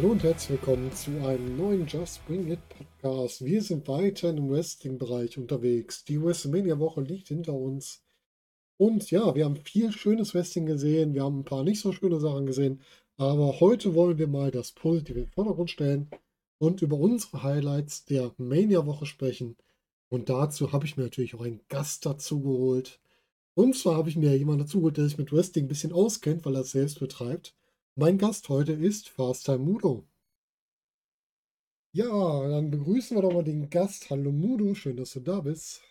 Hallo und herzlich willkommen zu einem neuen Just Bring It Podcast. Wir sind weiter im Wrestling-Bereich unterwegs. Die WrestleMania-Woche liegt hinter uns. Und ja, wir haben viel schönes Wrestling gesehen. Wir haben ein paar nicht so schöne Sachen gesehen. Aber heute wollen wir mal das Positive in den Vordergrund stellen und über unsere Highlights der Mania-Woche sprechen. Und dazu habe ich mir natürlich auch einen Gast dazu geholt. Und zwar habe ich mir jemanden dazu geholt, der sich mit Wrestling ein bisschen auskennt, weil er es selbst betreibt. Mein Gast heute ist Fast Time Mudo. Ja, dann begrüßen wir doch mal den Gast. Hallo Mudo, schön, dass du da bist.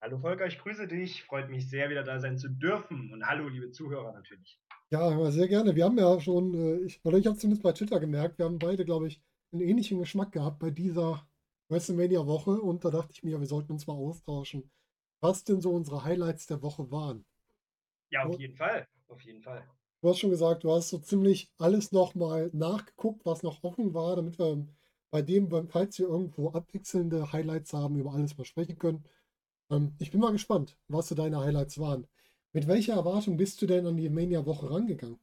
Hallo Volker, ich grüße dich. Freut mich sehr, wieder da sein zu dürfen. Und hallo, liebe Zuhörer natürlich. Ja, sehr gerne. Wir haben ja schon, äh, ich, oder ich habe zumindest bei Twitter gemerkt, wir haben beide, glaube ich, einen ähnlichen Geschmack gehabt bei dieser WrestleMania-Woche. Und da dachte ich mir, wir sollten uns mal austauschen, was denn so unsere Highlights der Woche waren. Ja, auf jeden Fall. Auf jeden Fall. Du hast schon gesagt, du hast so ziemlich alles nochmal nachgeguckt, was noch offen war, damit wir bei dem, falls wir irgendwo abwechselnde Highlights haben, über alles mal sprechen können. Ähm, ich bin mal gespannt, was so deine Highlights waren. Mit welcher Erwartung bist du denn an die Mania-Woche rangegangen?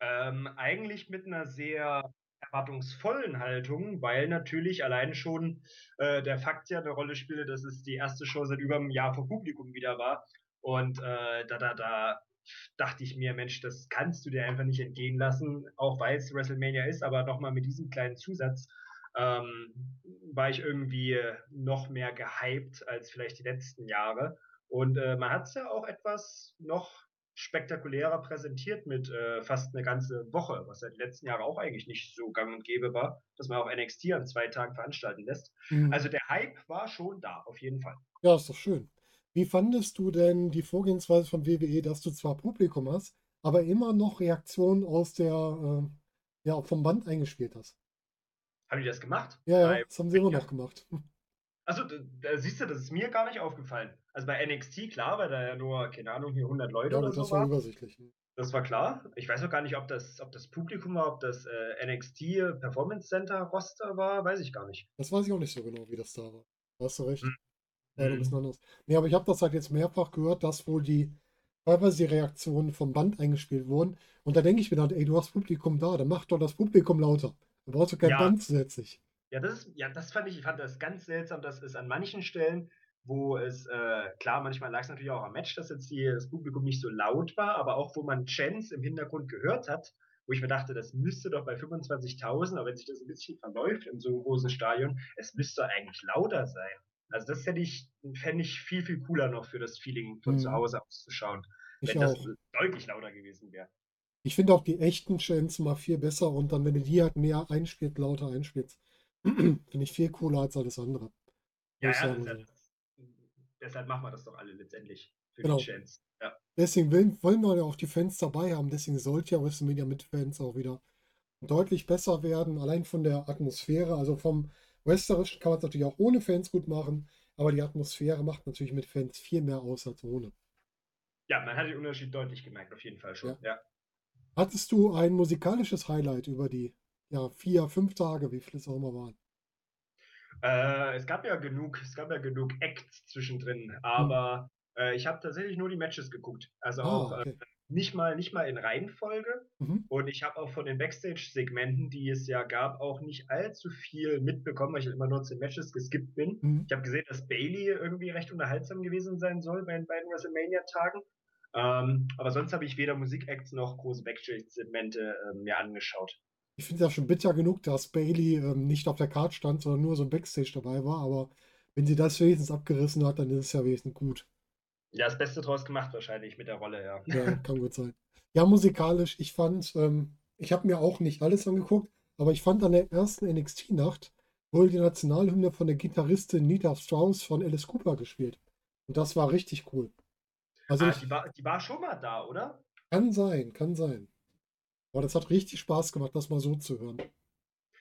Ähm, eigentlich mit einer sehr erwartungsvollen Haltung, weil natürlich allein schon äh, der Fakt ja eine Rolle spielte, dass es die erste Show seit über einem Jahr vor Publikum wieder war. Und äh, da, da, da dachte ich mir, Mensch, das kannst du dir einfach nicht entgehen lassen, auch weil es WrestleMania ist, aber nochmal mit diesem kleinen Zusatz ähm, war ich irgendwie noch mehr gehypt als vielleicht die letzten Jahre. Und äh, man hat es ja auch etwas noch spektakulärer präsentiert mit äh, fast eine ganze Woche, was ja die letzten Jahre auch eigentlich nicht so gang und gäbe war, dass man auch NXT an zwei Tagen veranstalten lässt. Mhm. Also der Hype war schon da, auf jeden Fall. Ja, ist doch schön. Wie fandest du denn die Vorgehensweise von WWE, dass du zwar Publikum hast, aber immer noch Reaktionen aus der, äh, ja, vom Band eingespielt hast? Haben die das gemacht? Ja, ja, das haben sie immer noch gemacht. Also, da, da, siehst du, das ist mir gar nicht aufgefallen. Also bei NXT, klar, weil da ja nur, keine Ahnung, hier 100 Leute ja, oder das so war. war übersichtlich. Das war klar. Ich weiß auch gar nicht, ob das, ob das Publikum war, ob das äh, NXT Performance Center Roster war, weiß ich gar nicht. Das weiß ich auch nicht so genau, wie das da war. Da hast du recht. Hm. Ja, ein bisschen anders. Nee, aber ich habe das halt jetzt mehrfach gehört, dass wohl die teilweise die Reaktionen vom Band eingespielt wurden. Und da denke ich mir dann, ey, du hast Publikum da, dann mach doch das Publikum lauter. Da brauchst du kein ja. Band zusätzlich. Ja, das ist, ja, das fand ich, ich fand das ganz seltsam, dass es an manchen Stellen, wo es, äh, klar, manchmal lag es natürlich auch am Match, dass jetzt die, das Publikum nicht so laut war, aber auch wo man Chance im Hintergrund gehört hat, wo ich mir dachte, das müsste doch bei 25.000, aber wenn sich das ein bisschen verläuft in so einem großen Stadion, es müsste eigentlich lauter sein. Also das hätte ich, fände ich viel, viel cooler noch für das Feeling von mhm. zu Hause auszuschauen, wenn das deutlich lauter gewesen wäre. Ich finde auch die echten Chants mal viel besser und dann, wenn du die halt mehr einspielt, lauter einspielst, finde ich viel cooler als alles andere. Ja, ja, das, deshalb machen wir das doch alle letztendlich für genau. die Chants. Ja. Deswegen will, wollen wir ja auch die Fans dabei haben, deswegen sollte ja WrestleMania mit Fans auch wieder deutlich besser werden, allein von der Atmosphäre, also vom Wrestlerisch kann man es natürlich auch ohne Fans gut machen, aber die Atmosphäre macht natürlich mit Fans viel mehr aus als ohne. Ja, man hat den Unterschied deutlich gemerkt, auf jeden Fall schon. Ja. ja. Hattest du ein musikalisches Highlight über die ja, vier, fünf Tage, wie viele es auch immer waren? Äh, es gab ja genug, es gab ja genug Acts zwischendrin, aber hm. äh, ich habe tatsächlich nur die Matches geguckt. Also ah, auch okay. äh, nicht mal, nicht mal in Reihenfolge. Mhm. Und ich habe auch von den Backstage-Segmenten, die es ja gab, auch nicht allzu viel mitbekommen, weil ich immer nur zu den Matches geskippt bin. Mhm. Ich habe gesehen, dass Bailey irgendwie recht unterhaltsam gewesen sein soll bei den beiden WrestleMania-Tagen. Ähm, aber sonst habe ich weder Musikacts noch große Backstage-Segmente äh, mir angeschaut. Ich finde es ja schon bitter genug, dass Bailey ähm, nicht auf der Karte stand, sondern nur so ein Backstage dabei war. Aber wenn sie das wenigstens abgerissen hat, dann ist es ja wenigstens gut. Ja, das Beste draus gemacht wahrscheinlich mit der Rolle, ja. Ja, kann gut sein. Ja, musikalisch, ich fand, ähm, ich habe mir auch nicht alles angeguckt, aber ich fand an der ersten NXT-Nacht wohl die Nationalhymne von der Gitarristin Nita Strauss von Alice Cooper gespielt. Und das war richtig cool. Also ah, ich, die, war, die war schon mal da, oder? Kann sein, kann sein. Aber das hat richtig Spaß gemacht, das mal so zu hören.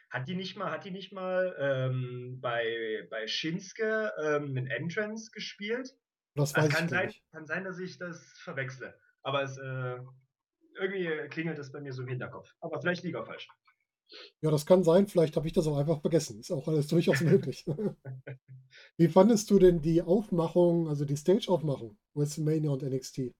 Hat die nicht mal, hat die nicht mal ähm, bei, bei Shinsuke ähm, einen Entrance gespielt? Das weiß also kann ich sein, nicht. Kann sein, dass ich das verwechsle. Aber es, äh, irgendwie klingelt das bei mir so im Hinterkopf. Aber vielleicht liegt auch falsch. Ja, das kann sein. Vielleicht habe ich das auch einfach vergessen. Ist auch alles durchaus möglich. Wie fandest du denn die Aufmachung, also die Stage-Aufmachung, WrestleMania und NXT?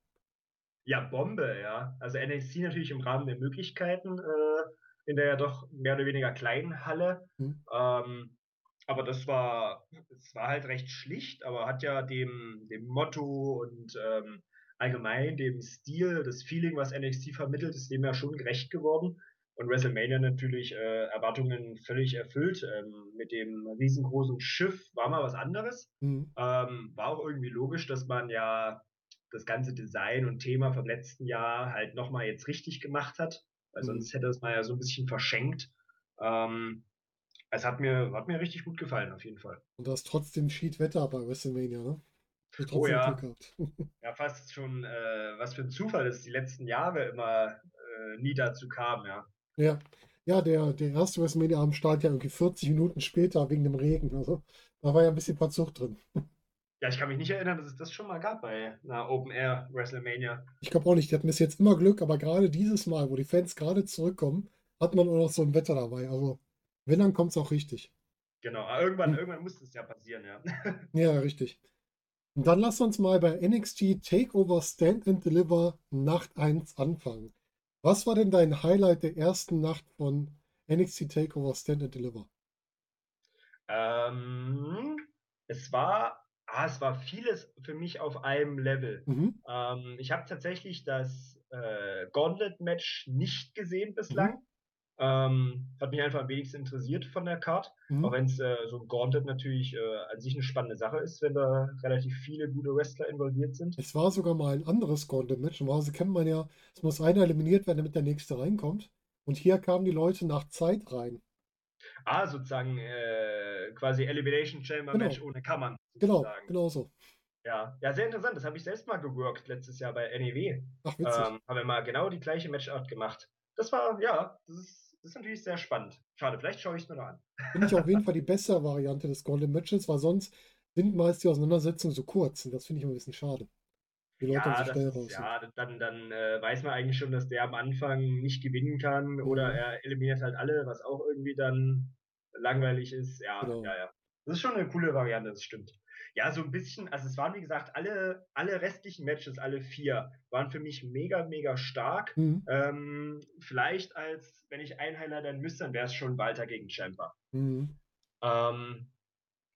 Ja, Bombe, ja. Also NXT natürlich im Rahmen der Möglichkeiten äh, in der ja doch mehr oder weniger kleinen Halle. Mhm. Ähm, aber das war, es war halt recht schlicht, aber hat ja dem, dem Motto und ähm, allgemein dem Stil, das Feeling, was NXT vermittelt, ist dem ja schon gerecht geworden. Und WrestleMania natürlich äh, Erwartungen völlig erfüllt. Ähm, mit dem riesengroßen Schiff war mal was anderes. Mhm. Ähm, war auch irgendwie logisch, dass man ja das ganze Design und Thema vom letzten Jahr halt nochmal jetzt richtig gemacht hat. Weil Mhm. sonst hätte es mal ja so ein bisschen verschenkt. Ähm, es hat mir, hat mir richtig gut gefallen, auf jeden Fall. Und da ist trotzdem Schiedwetter bei WrestleMania, ne? Oh ja. Ja, fast schon, äh, was für ein Zufall, dass die letzten Jahre immer äh, nie dazu kam, ja. Ja, ja, der, der erste WrestleMania-Abend startet ja irgendwie 40 Minuten später wegen dem Regen. Also da war ja ein bisschen Verzug drin. Ja, ich kann mich nicht erinnern, dass es das schon mal gab bei einer Open Air WrestleMania. Ich glaube auch nicht, die hatten bis jetzt immer Glück, aber gerade dieses Mal, wo die Fans gerade zurückkommen, hat man auch noch so ein Wetter dabei. Also, wenn, dann kommt es auch richtig. Genau, aber irgendwann, Hm. irgendwann muss das ja passieren, ja. Ja, richtig. Und dann lass uns mal bei NXT Takeover Stand and Deliver Nacht 1 anfangen. Was war denn dein Highlight der ersten Nacht von NXT Takeover Stand and Deliver? ähm, es war, ah, es war vieles für mich auf einem Level. Mhm. Ähm, ich habe tatsächlich das äh, Gauntlet-Match nicht gesehen bislang. Ähm, hat mich einfach am wenigsten interessiert von der Card. Mhm. Auch wenn es äh, so ein Gauntlet natürlich äh, an sich eine spannende Sache ist, wenn da relativ viele gute Wrestler involviert sind. Es war sogar mal ein anderes Gauntlet-Match. Normalerweise kennt man ja, es muss einer eliminiert werden, damit der nächste reinkommt. Und hier kamen die Leute nach Zeit rein. Ah, sozusagen äh, quasi Elimination Chamber Match Genau. ohne Kammern. Genau, genau so. Ja. ja, sehr interessant. Das habe ich selbst mal geworkt letztes Jahr bei NEW. Ach, witzig. Ähm, haben wir mal genau die gleiche Matchart gemacht. Das war, ja, das ist, das ist natürlich sehr spannend. Schade, vielleicht schaue ich es mir noch an. Finde ich auf jeden Fall die bessere Variante des Gauntlet-Matches, weil sonst sind meist die Auseinandersetzungen so kurz. Und das finde ich immer ein bisschen schade. Die Leute Ja, so das schnell raus ja, dann, dann äh, weiß man eigentlich schon, dass der am Anfang nicht gewinnen kann oder Mhm. er eliminiert halt alle, was auch irgendwie dann langweilig ist. Ja, Genau. ja, ja. Das ist schon eine coole Variante, das stimmt. Ja, so ein bisschen, also es waren wie gesagt alle, alle restlichen Matches, alle vier, waren für mich mega, mega stark. Mhm. Ähm, vielleicht als, wenn ich einen highlightern müsste, dann wäre es schon Walter gegen Champa. Mhm. Ähm,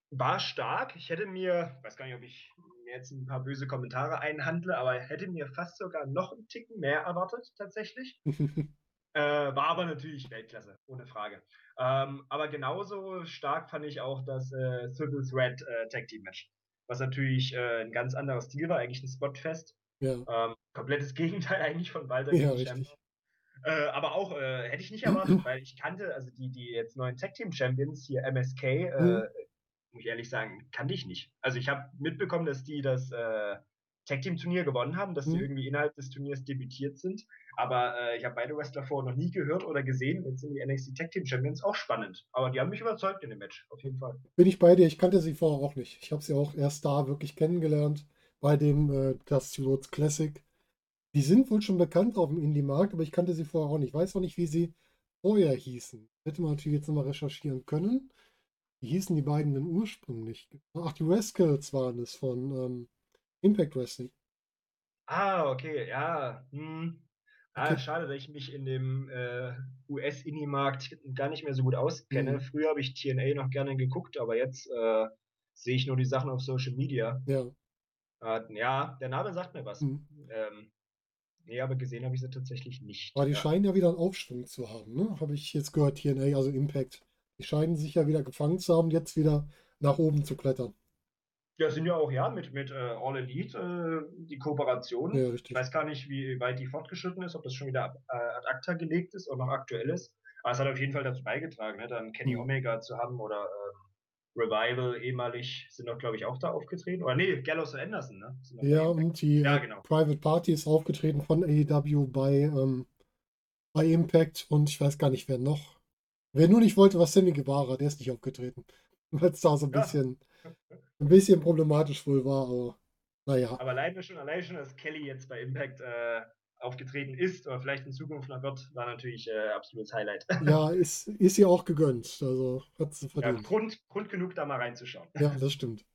war stark. Ich hätte mir, ich weiß gar nicht, ob ich mir jetzt ein paar böse Kommentare einhandle, aber hätte mir fast sogar noch einen Ticken mehr erwartet, tatsächlich. Äh, war aber natürlich Weltklasse, ohne Frage. Ähm, aber genauso stark fand ich auch das äh, Triple Threat äh, Tag Team Match. Was natürlich äh, ein ganz anderer Stil war, eigentlich ein Spotfest. ja, Ähm, komplettes Gegenteil eigentlich von Walter ja, richtig. Äh, aber auch äh, hätte ich nicht erwartet, weil ich kannte, also die, die jetzt neuen Tag Team Champions hier, MSK, äh, Mhm. muss ich ehrlich sagen, kannte ich nicht. Also ich habe mitbekommen, dass die das äh, Tag Team Turnier gewonnen haben, dass Mhm. irgendwie innerhalb des Turniers debütiert sind. Aber äh, ich habe beide Wrestler vorher noch nie gehört oder gesehen. Jetzt sind die NXT Tag Team Champions auch spannend. Aber die haben mich überzeugt in dem Match, auf jeden Fall. Bin ich bei dir. Ich kannte sie vorher auch nicht. Ich habe sie auch erst da wirklich kennengelernt bei dem äh, Dusty Rhodes Classic. Die sind wohl schon bekannt auf dem Indie-Markt, aber ich kannte sie vorher auch nicht. Ich weiß auch nicht, wie sie vorher hießen. Hätte man natürlich jetzt nochmal recherchieren können. Wie hießen die beiden denn ursprünglich? Ach, die Rascals waren es von ähm, Impact Wrestling. Ah, okay, ja. Hm. Ah, Okay. schade, dass ich mich in dem äh, US-Indie-Markt gar nicht mehr so gut auskenne. Mhm. Früher habe ich TNA noch gerne geguckt, aber jetzt äh, sehe ich nur die Sachen auf Social Media. Ja. Äh, ja, der Name sagt mir was. Mhm. Ähm, nee, aber gesehen habe ich sie tatsächlich nicht. Aber die ja. scheinen ja wieder einen Aufschwung zu haben, ne? Habe ich jetzt gehört, TNA, also Impact. Die scheinen sich ja wieder gefangen zu haben, jetzt wieder nach oben zu klettern. Ja, sind ja auch ja mit, mit äh, All Elite äh, die Kooperation. Ja, Ich weiß gar nicht, wie weit die fortgeschritten ist, ob das schon wieder äh, ad acta gelegt ist oder noch aktuell ist. Aber es hat auf jeden Fall dazu beigetragen, ne, dann Kenny Mhm. Omega zu haben oder ähm, Revival ehemalig sind doch, glaube ich, auch da aufgetreten. Oder nee, Gallows und Anderson, ne? Ja, und die Ja, genau. Private Party ist aufgetreten von AEW bei, ähm, bei Impact und ich weiß gar nicht, wer noch. Wer nur nicht wollte, war Sammy Guevara, der ist nicht aufgetreten. Weil es da so ein Ja. bisschen, ein bisschen problematisch wohl war, aber naja. Aber alleine schon, allein schon, dass Kelly jetzt bei Impact äh, aufgetreten ist oder vielleicht in Zukunft noch wird, war natürlich äh, absolutes Highlight. Ja, ist, ist ihr auch gegönnt. Also hat sie verdient. Ja, Grund, Grund genug, da mal reinzuschauen. Ja, das stimmt.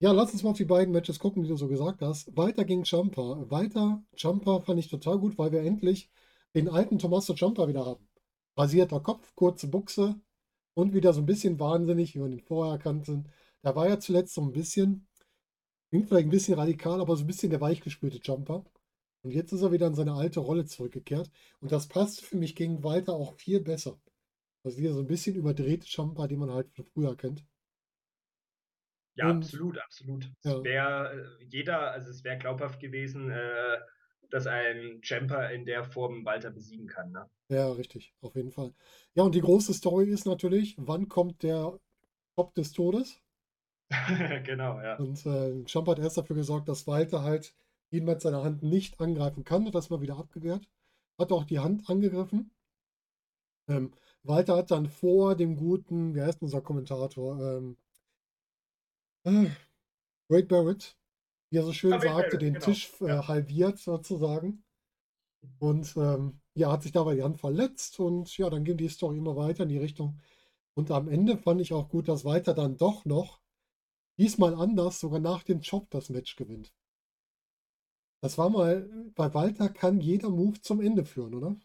Ja, lass uns mal auf die beiden Matches gucken, die du so gesagt hast. Weiter ging Jumper. Weiter Jumper fand ich total gut, weil wir endlich den alten Tommaso Jumper wieder haben. Rasierter Kopf, kurze Buchse und wieder so ein bisschen wahnsinnig, wie man ihn vorher kannte. Da war ja zuletzt so ein bisschen, klingt vielleicht ein bisschen radikal, aber so ein bisschen der weichgespülte Jumper. Und jetzt ist er wieder in seine alte Rolle zurückgekehrt. Und das passt für mich gegen Walter auch viel besser. Also wieder so ein bisschen überdrehte Jumper, die man halt von früher kennt. Ja, Und, absolut, absolut. Ja. Wäre äh, jeder, also es wäre glaubhaft gewesen, äh, dass ein Jumper in der Form Walter besiegen kann. Ne? Ja, richtig, auf jeden Fall. Ja, und die große Story ist natürlich, wann kommt der Top des Todes? genau, ja. Und äh, Jumper hat erst dafür gesorgt, dass Walter halt ihn mit seiner Hand nicht angreifen kann, hat das mal wieder abgewehrt. Hat auch die Hand angegriffen. Ähm, Walter hat dann vor dem guten, wie heißt unser Kommentator? Ähm, äh, Great Barrett, wie er so schön sagte, Barrett, den genau. Tisch äh, ja. halbiert sozusagen. Und ähm, ja, hat sich dabei die Hand verletzt und ja, dann ging die Story immer weiter in die Richtung. Und am Ende fand ich auch gut, dass Walter dann doch noch, diesmal anders, sogar nach dem Job das Match gewinnt. Das war mal, bei Walter kann jeder Move zum Ende führen, oder?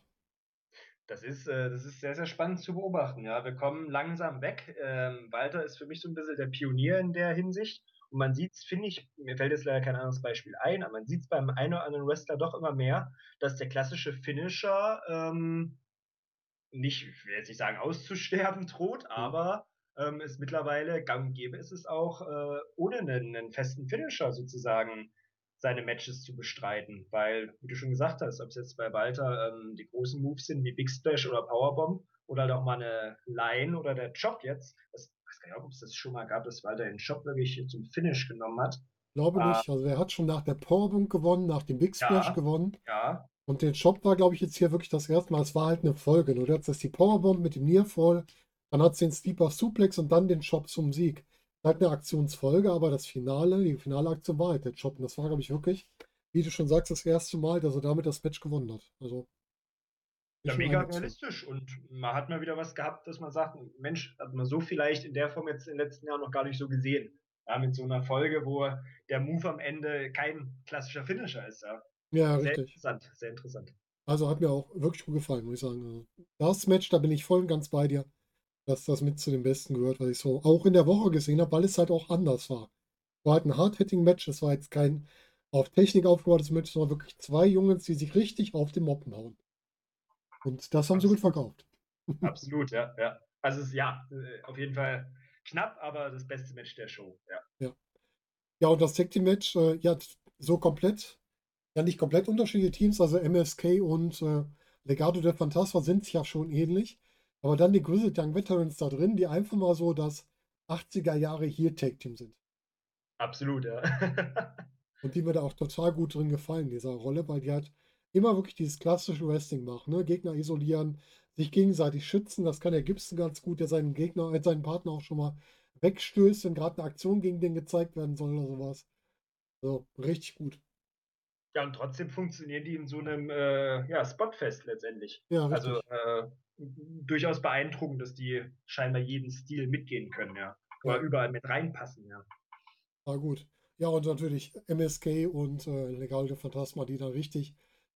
Das ist, äh, das ist sehr, sehr spannend zu beobachten. Ja, wir kommen langsam weg. Ähm, Walter ist für mich so ein bisschen der Pionier in der Hinsicht. Und man sieht es, finde ich, mir fällt jetzt leider kein anderes Beispiel ein, aber man sieht es beim einen oder anderen Wrestler doch immer mehr, dass der klassische Finisher ähm, nicht, ich will jetzt nicht sagen, auszusterben droht, aber ähm, es mittlerweile gang und gäbe ist es auch, äh, ohne einen, einen festen Finisher sozusagen seine Matches zu bestreiten. Weil, wie du schon gesagt hast, ob es jetzt bei Walter ähm, die großen Moves sind wie Big Splash oder Powerbomb oder halt auch mal eine Line oder der Job jetzt, das, ich weiß gar nicht, ob es das schon mal gab, dass Walter den Job wirklich zum Finish genommen hat. Glaube äh, nicht. Also er hat schon nach der Powerbomb gewonnen, nach dem Big Splash ja, gewonnen. Ja. Und der Job war, glaube ich, jetzt hier wirklich das erste Mal. Es war halt eine Folge. Du hattest die Powerbomb mit dem Nearfall, dann hat es den Steeper Suplex und dann den Job zum Sieg halt eine Aktionsfolge, aber das Finale, die finale Aktion war halt der Job. Und das war, glaube ich, wirklich, wie du schon sagst, das erste Mal, dass er damit das Match gewonnen hat. Also. Ja, mega realistisch. Und man hat mal wieder was gehabt, dass man sagt, Mensch, hat man so vielleicht in der Form jetzt in den letzten Jahren noch gar nicht so gesehen. Ja, mit so einer Folge, wo der Move am Ende kein klassischer Finisher ist. Ja, ja sehr richtig. interessant, sehr interessant. Also hat mir auch wirklich gut gefallen, muss ich sagen. Also das Match, da bin ich voll und ganz bei dir dass das mit zu den besten gehört, was ich so auch in der Woche gesehen habe, weil es halt auch anders war. War halt ein Hard-Hitting-Match, es war jetzt kein auf Technik aufgebautes Match, sondern wirklich zwei Jungs, die sich richtig auf den Moppen hauen. Und das haben sie gut verkauft. Absolut, ja, ja. Also es ist ja, äh, auf jeden Fall knapp, aber das beste Match der Show, ja. Ja, ja und das Tag Team Match, äh, ja, so komplett, ja nicht komplett unterschiedliche Teams, also MSK und äh, Legado del Fantasma sind ja schon ähnlich. Aber dann die Grizzled Young Veterans da drin, die einfach mal so das 80er Jahre hier Tag Team sind. Absolut, ja. und die mir da auch total gut drin gefallen, dieser Rolle, weil die halt immer wirklich dieses klassische Wrestling machen, ne? Gegner isolieren, sich gegenseitig schützen. Das kann der Gibson ganz gut, der seinen Gegner, äh, seinen Partner auch schon mal wegstößt, wenn gerade eine Aktion gegen den gezeigt werden soll oder sowas. So, richtig gut. Ja, und trotzdem funktionieren die in so einem äh, ja, Spotfest letztendlich. Ja, richtig. Also äh, durchaus beeindruckend, dass die scheinbar jeden Stil mitgehen können, ja. Oder ja. überall mit reinpassen, ja. War gut. Ja, und natürlich MSK und äh, Legal de Phantasma, die da richtig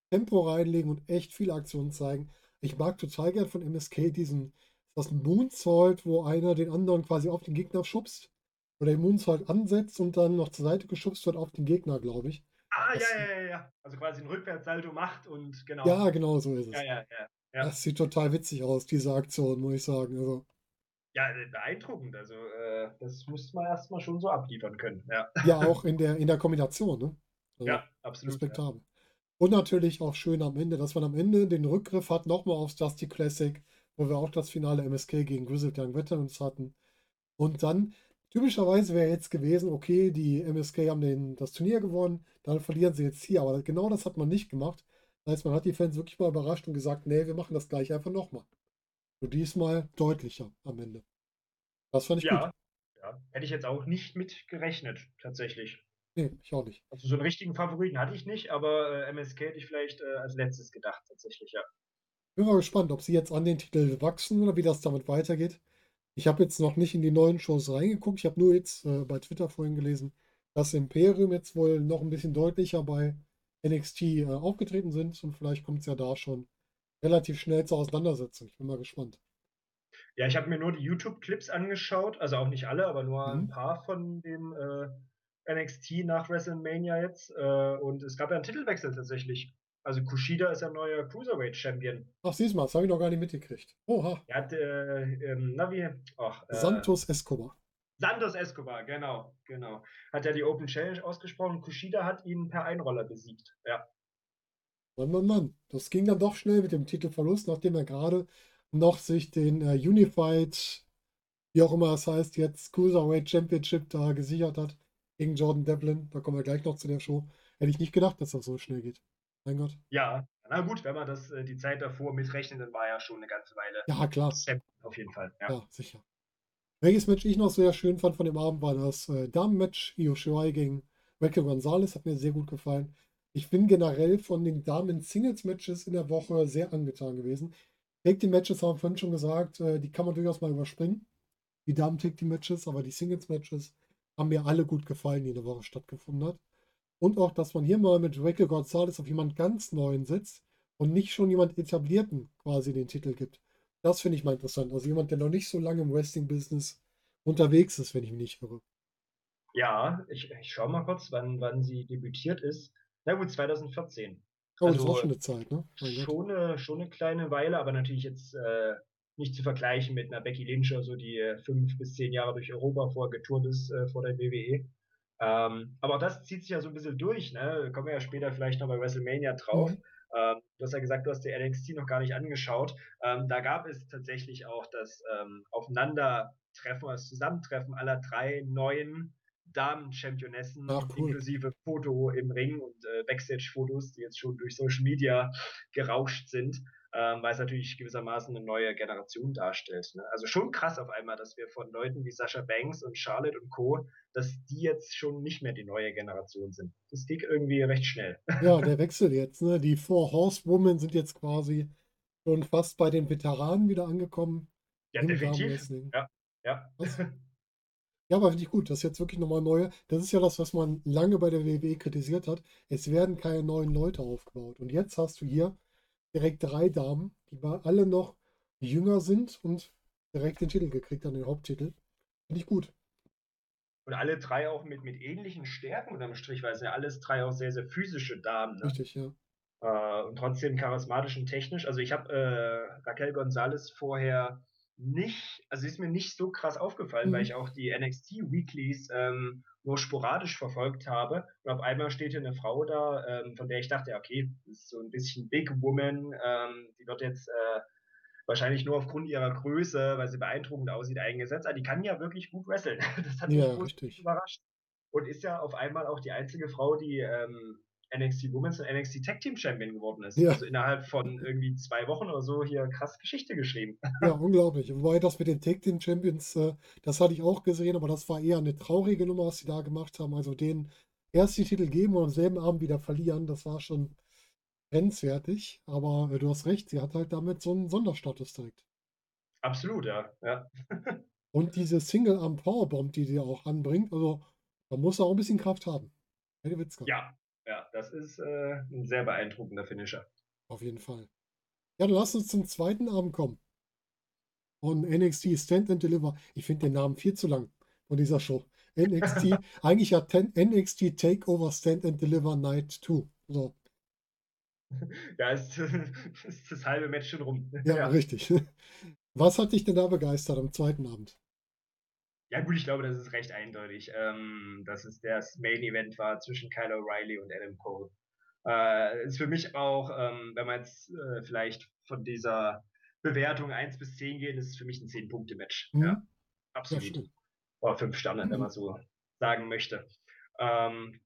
Tempo reinlegen und echt viele Aktionen zeigen. Ich mag total gern von MSK diesen, das Moonsault, wo einer den anderen quasi auf den Gegner schubst. Oder den Moonsault ansetzt und dann noch zur Seite geschubst wird auf den Gegner, glaube ich. Ah, das ja, ja, ja, ja. Also quasi ein Rückwärtssalto macht und genau. Ja, genau so ist es. Ja, ja, ja. Ja. Das sieht total witzig aus, diese Aktion, muss ich sagen. Also. Ja, äh, beeindruckend. Also, äh, das müsste man erstmal schon so abliefern können. Ja, ja auch in der, in der Kombination, ne? Also, ja, absolut. Respektabel. Ja. Und natürlich auch schön am Ende, dass man am Ende den Rückgriff hat, nochmal aufs Dusty Classic, wo wir auch das Finale MSK gegen Grizzled Young Veterans hatten. Und dann, typischerweise wäre jetzt gewesen, okay, die MSK haben den, das Turnier gewonnen, dann verlieren sie jetzt hier. Aber genau das hat man nicht gemacht. Das heißt, man hat die Fans wirklich mal überrascht und gesagt, nee, wir machen das gleich einfach nochmal. Nur diesmal deutlicher am Ende. Das fand ich ja, gut. Ja, hätte ich jetzt auch nicht mit gerechnet, tatsächlich. Nee, ich auch nicht. Also so einen richtigen Favoriten hatte ich nicht, aber äh, MSK hätte ich vielleicht äh, als letztes gedacht, tatsächlich, ja. Bin mal gespannt, ob sie jetzt an den Titel wachsen oder wie das damit weitergeht. Ich habe jetzt noch nicht in die neuen Shows reingeguckt. Ich habe nur jetzt äh, bei Twitter vorhin gelesen, dass Imperium jetzt wohl noch ein bisschen deutlicher bei NXT äh, aufgetreten sind und vielleicht kommt es ja da schon relativ schnell zur Auseinandersetzung. Ich bin mal gespannt. Ja, ich habe mir nur die YouTube-Clips angeschaut, also auch nicht alle, aber nur mhm. ein paar von dem äh, NXT nach WrestleMania jetzt. Äh, und es gab ja einen Titelwechsel tatsächlich. Also Kushida ist ja neuer Cruiserweight-Champion. Ach, siehst mal, das habe ich noch gar nicht mitgekriegt. Oha. Er hat, äh, ähm, na wie? Ach, äh, Santos Escobar. Santos Escobar, genau, genau. Hat ja die Open Challenge ausgesprochen. Kushida hat ihn per Einroller besiegt. Ja. Mann, Mann, Mann. Das ging dann doch schnell mit dem Titelverlust, nachdem er gerade noch sich den äh, Unified, wie auch immer es heißt, jetzt Cruiserweight Championship da gesichert hat gegen Jordan Devlin. Da kommen wir gleich noch zu der Show. Hätte ich nicht gedacht, dass das so schnell geht. Mein Gott. Ja, na gut, wenn man das äh, die Zeit davor mitrechnet, dann war ja schon eine ganze Weile. Ja, klar. Auf jeden Fall. Ja. ja, sicher. Welches Match ich noch sehr schön fand von dem Abend war das äh, Damen-Match Io Shirai gegen Raquel Gonzalez. Hat mir sehr gut gefallen. Ich bin generell von den Damen-Singles-Matches in der Woche sehr angetan gewesen. Take Team Matches haben wir vorhin schon gesagt, äh, die kann man durchaus mal überspringen. Die Damen Take Team Matches, aber die Singles Matches haben mir alle gut gefallen, die in der Woche stattgefunden hat. Und auch, dass man hier mal mit Raquel Gonzalez auf jemand ganz Neuen sitzt und nicht schon jemand Etablierten quasi den Titel gibt. Das finde ich mal interessant. Also jemand, der noch nicht so lange im Wrestling-Business unterwegs ist, wenn ich mich nicht irre. Ja, ich, ich schaue mal kurz, wann, wann sie debütiert ist. Na gut, 2014. Oh, also, das war schon eine Zeit, ne? Schon eine, schon eine kleine Weile, aber natürlich jetzt äh, nicht zu vergleichen mit einer Becky Lynch oder so, die äh, fünf bis zehn Jahre durch Europa vorgetourt ist äh, vor der WWE. Ähm, aber das zieht sich ja so ein bisschen durch, ne? Kommen wir ja später vielleicht noch bei WrestleMania drauf. Mhm. Ähm, du hast ja gesagt, du hast die NXT noch gar nicht angeschaut. Ähm, da gab es tatsächlich auch das ähm, Aufeinandertreffen, das Zusammentreffen aller drei neuen Damen-Championessen, cool. inklusive Foto im Ring und äh, Backstage-Fotos, die jetzt schon durch Social Media gerauscht sind, ähm, weil es natürlich gewissermaßen eine neue Generation darstellt. Ne? Also schon krass auf einmal, dass wir von Leuten wie Sascha Banks und Charlotte und Co., dass die jetzt schon nicht mehr die neue Generation sind. Das geht irgendwie recht schnell. Ja, der Wechsel jetzt. Ne? Die Four Horsewomen sind jetzt quasi schon fast bei den Veteranen wieder angekommen. Ja, definitiv. Ja, ja. Ja, aber finde ich gut. Das ist jetzt wirklich nochmal neue. Das ist ja das, was man lange bei der WWE kritisiert hat. Es werden keine neuen Leute aufgebaut. Und jetzt hast du hier direkt drei Damen, die alle noch jünger sind und direkt den Titel gekriegt haben, den Haupttitel. Finde ich gut. Und alle drei auch mit, mit ähnlichen Stärken unterm Strich, weil es ja alles drei auch sehr, sehr physische Damen. Ne? Richtig, ja. Äh, und trotzdem charismatisch und technisch. Also ich habe äh, Raquel Gonzalez vorher nicht, also ist mir nicht so krass aufgefallen, mhm. weil ich auch die NXT Weeklies ähm, nur sporadisch verfolgt habe. Und auf einmal steht hier eine Frau da, ähm, von der ich dachte, okay, das ist so ein bisschen Big Woman, ähm, die wird jetzt äh, wahrscheinlich nur aufgrund ihrer Größe, weil sie beeindruckend aussieht, eingesetzt. Aber die kann ja wirklich gut wresteln. Das hat mich ja, richtig. überrascht. Und ist ja auf einmal auch die einzige Frau, die ähm, NXT Women's und NXT Tag Team Champion geworden ist. Ja. Also innerhalb von irgendwie zwei Wochen oder so hier krass Geschichte geschrieben. Ja, unglaublich. Wobei das mit den Tag Team Champions, äh, das hatte ich auch gesehen, aber das war eher eine traurige Nummer, was sie da gemacht haben. Also denen erst die Titel geben und am selben Abend wieder verlieren, das war schon grenzwertig. Aber äh, du hast recht, sie hat halt damit so einen Sonderstatus direkt. Absolut, ja. ja. und diese Single Arm Powerbomb, die sie auch anbringt, also da muss er auch ein bisschen Kraft haben. Ja, ja, das ist äh, ein sehr beeindruckender Finisher. Auf jeden Fall. Ja, dann lass uns zum zweiten Abend kommen. Von NXT Stand and Deliver. Ich finde den Namen viel zu lang von dieser Show. NXT, eigentlich ja ten, NXT Takeover Stand and Deliver Night 2. So. Ja, ist, ist das halbe Match schon rum. Ja, ja, richtig. Was hat dich denn da begeistert am zweiten Abend? Ja, gut, ich glaube, das ist recht eindeutig, ähm, dass es das Main Event war zwischen Kyle O'Reilly und Adam Cole. Äh, ist für mich auch, ähm, wenn man jetzt äh, vielleicht von dieser Bewertung 1 bis 10 geht, ist es für mich ein 10-Punkte-Match. Mhm. Ja, absolut. Oder 5 Sterne, mhm. wenn man so sagen möchte. Ähm,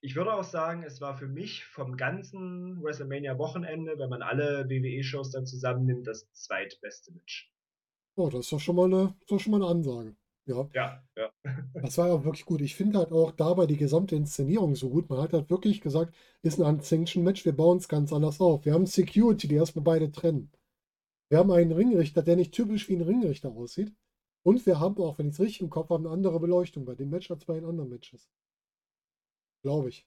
ich würde auch sagen, es war für mich vom ganzen WrestleMania-Wochenende, wenn man alle WWE-Shows dann zusammennimmt, das zweitbeste Match. Oh, das ist doch schon mal eine, schon mal eine Ansage. Ja. Ja, ja. Das war ja wirklich gut. Ich finde halt auch dabei die gesamte Inszenierung so gut. Man hat halt wirklich gesagt, ist ein Unsanctioned-Match, wir bauen es ganz anders auf. Wir haben Security, die erstmal beide trennen. Wir haben einen Ringrichter, der nicht typisch wie ein Ringrichter aussieht. Und wir haben auch, wenn ich es richtig im Kopf habe, eine andere Beleuchtung bei dem Match als bei den anderen Matches. Glaube ich.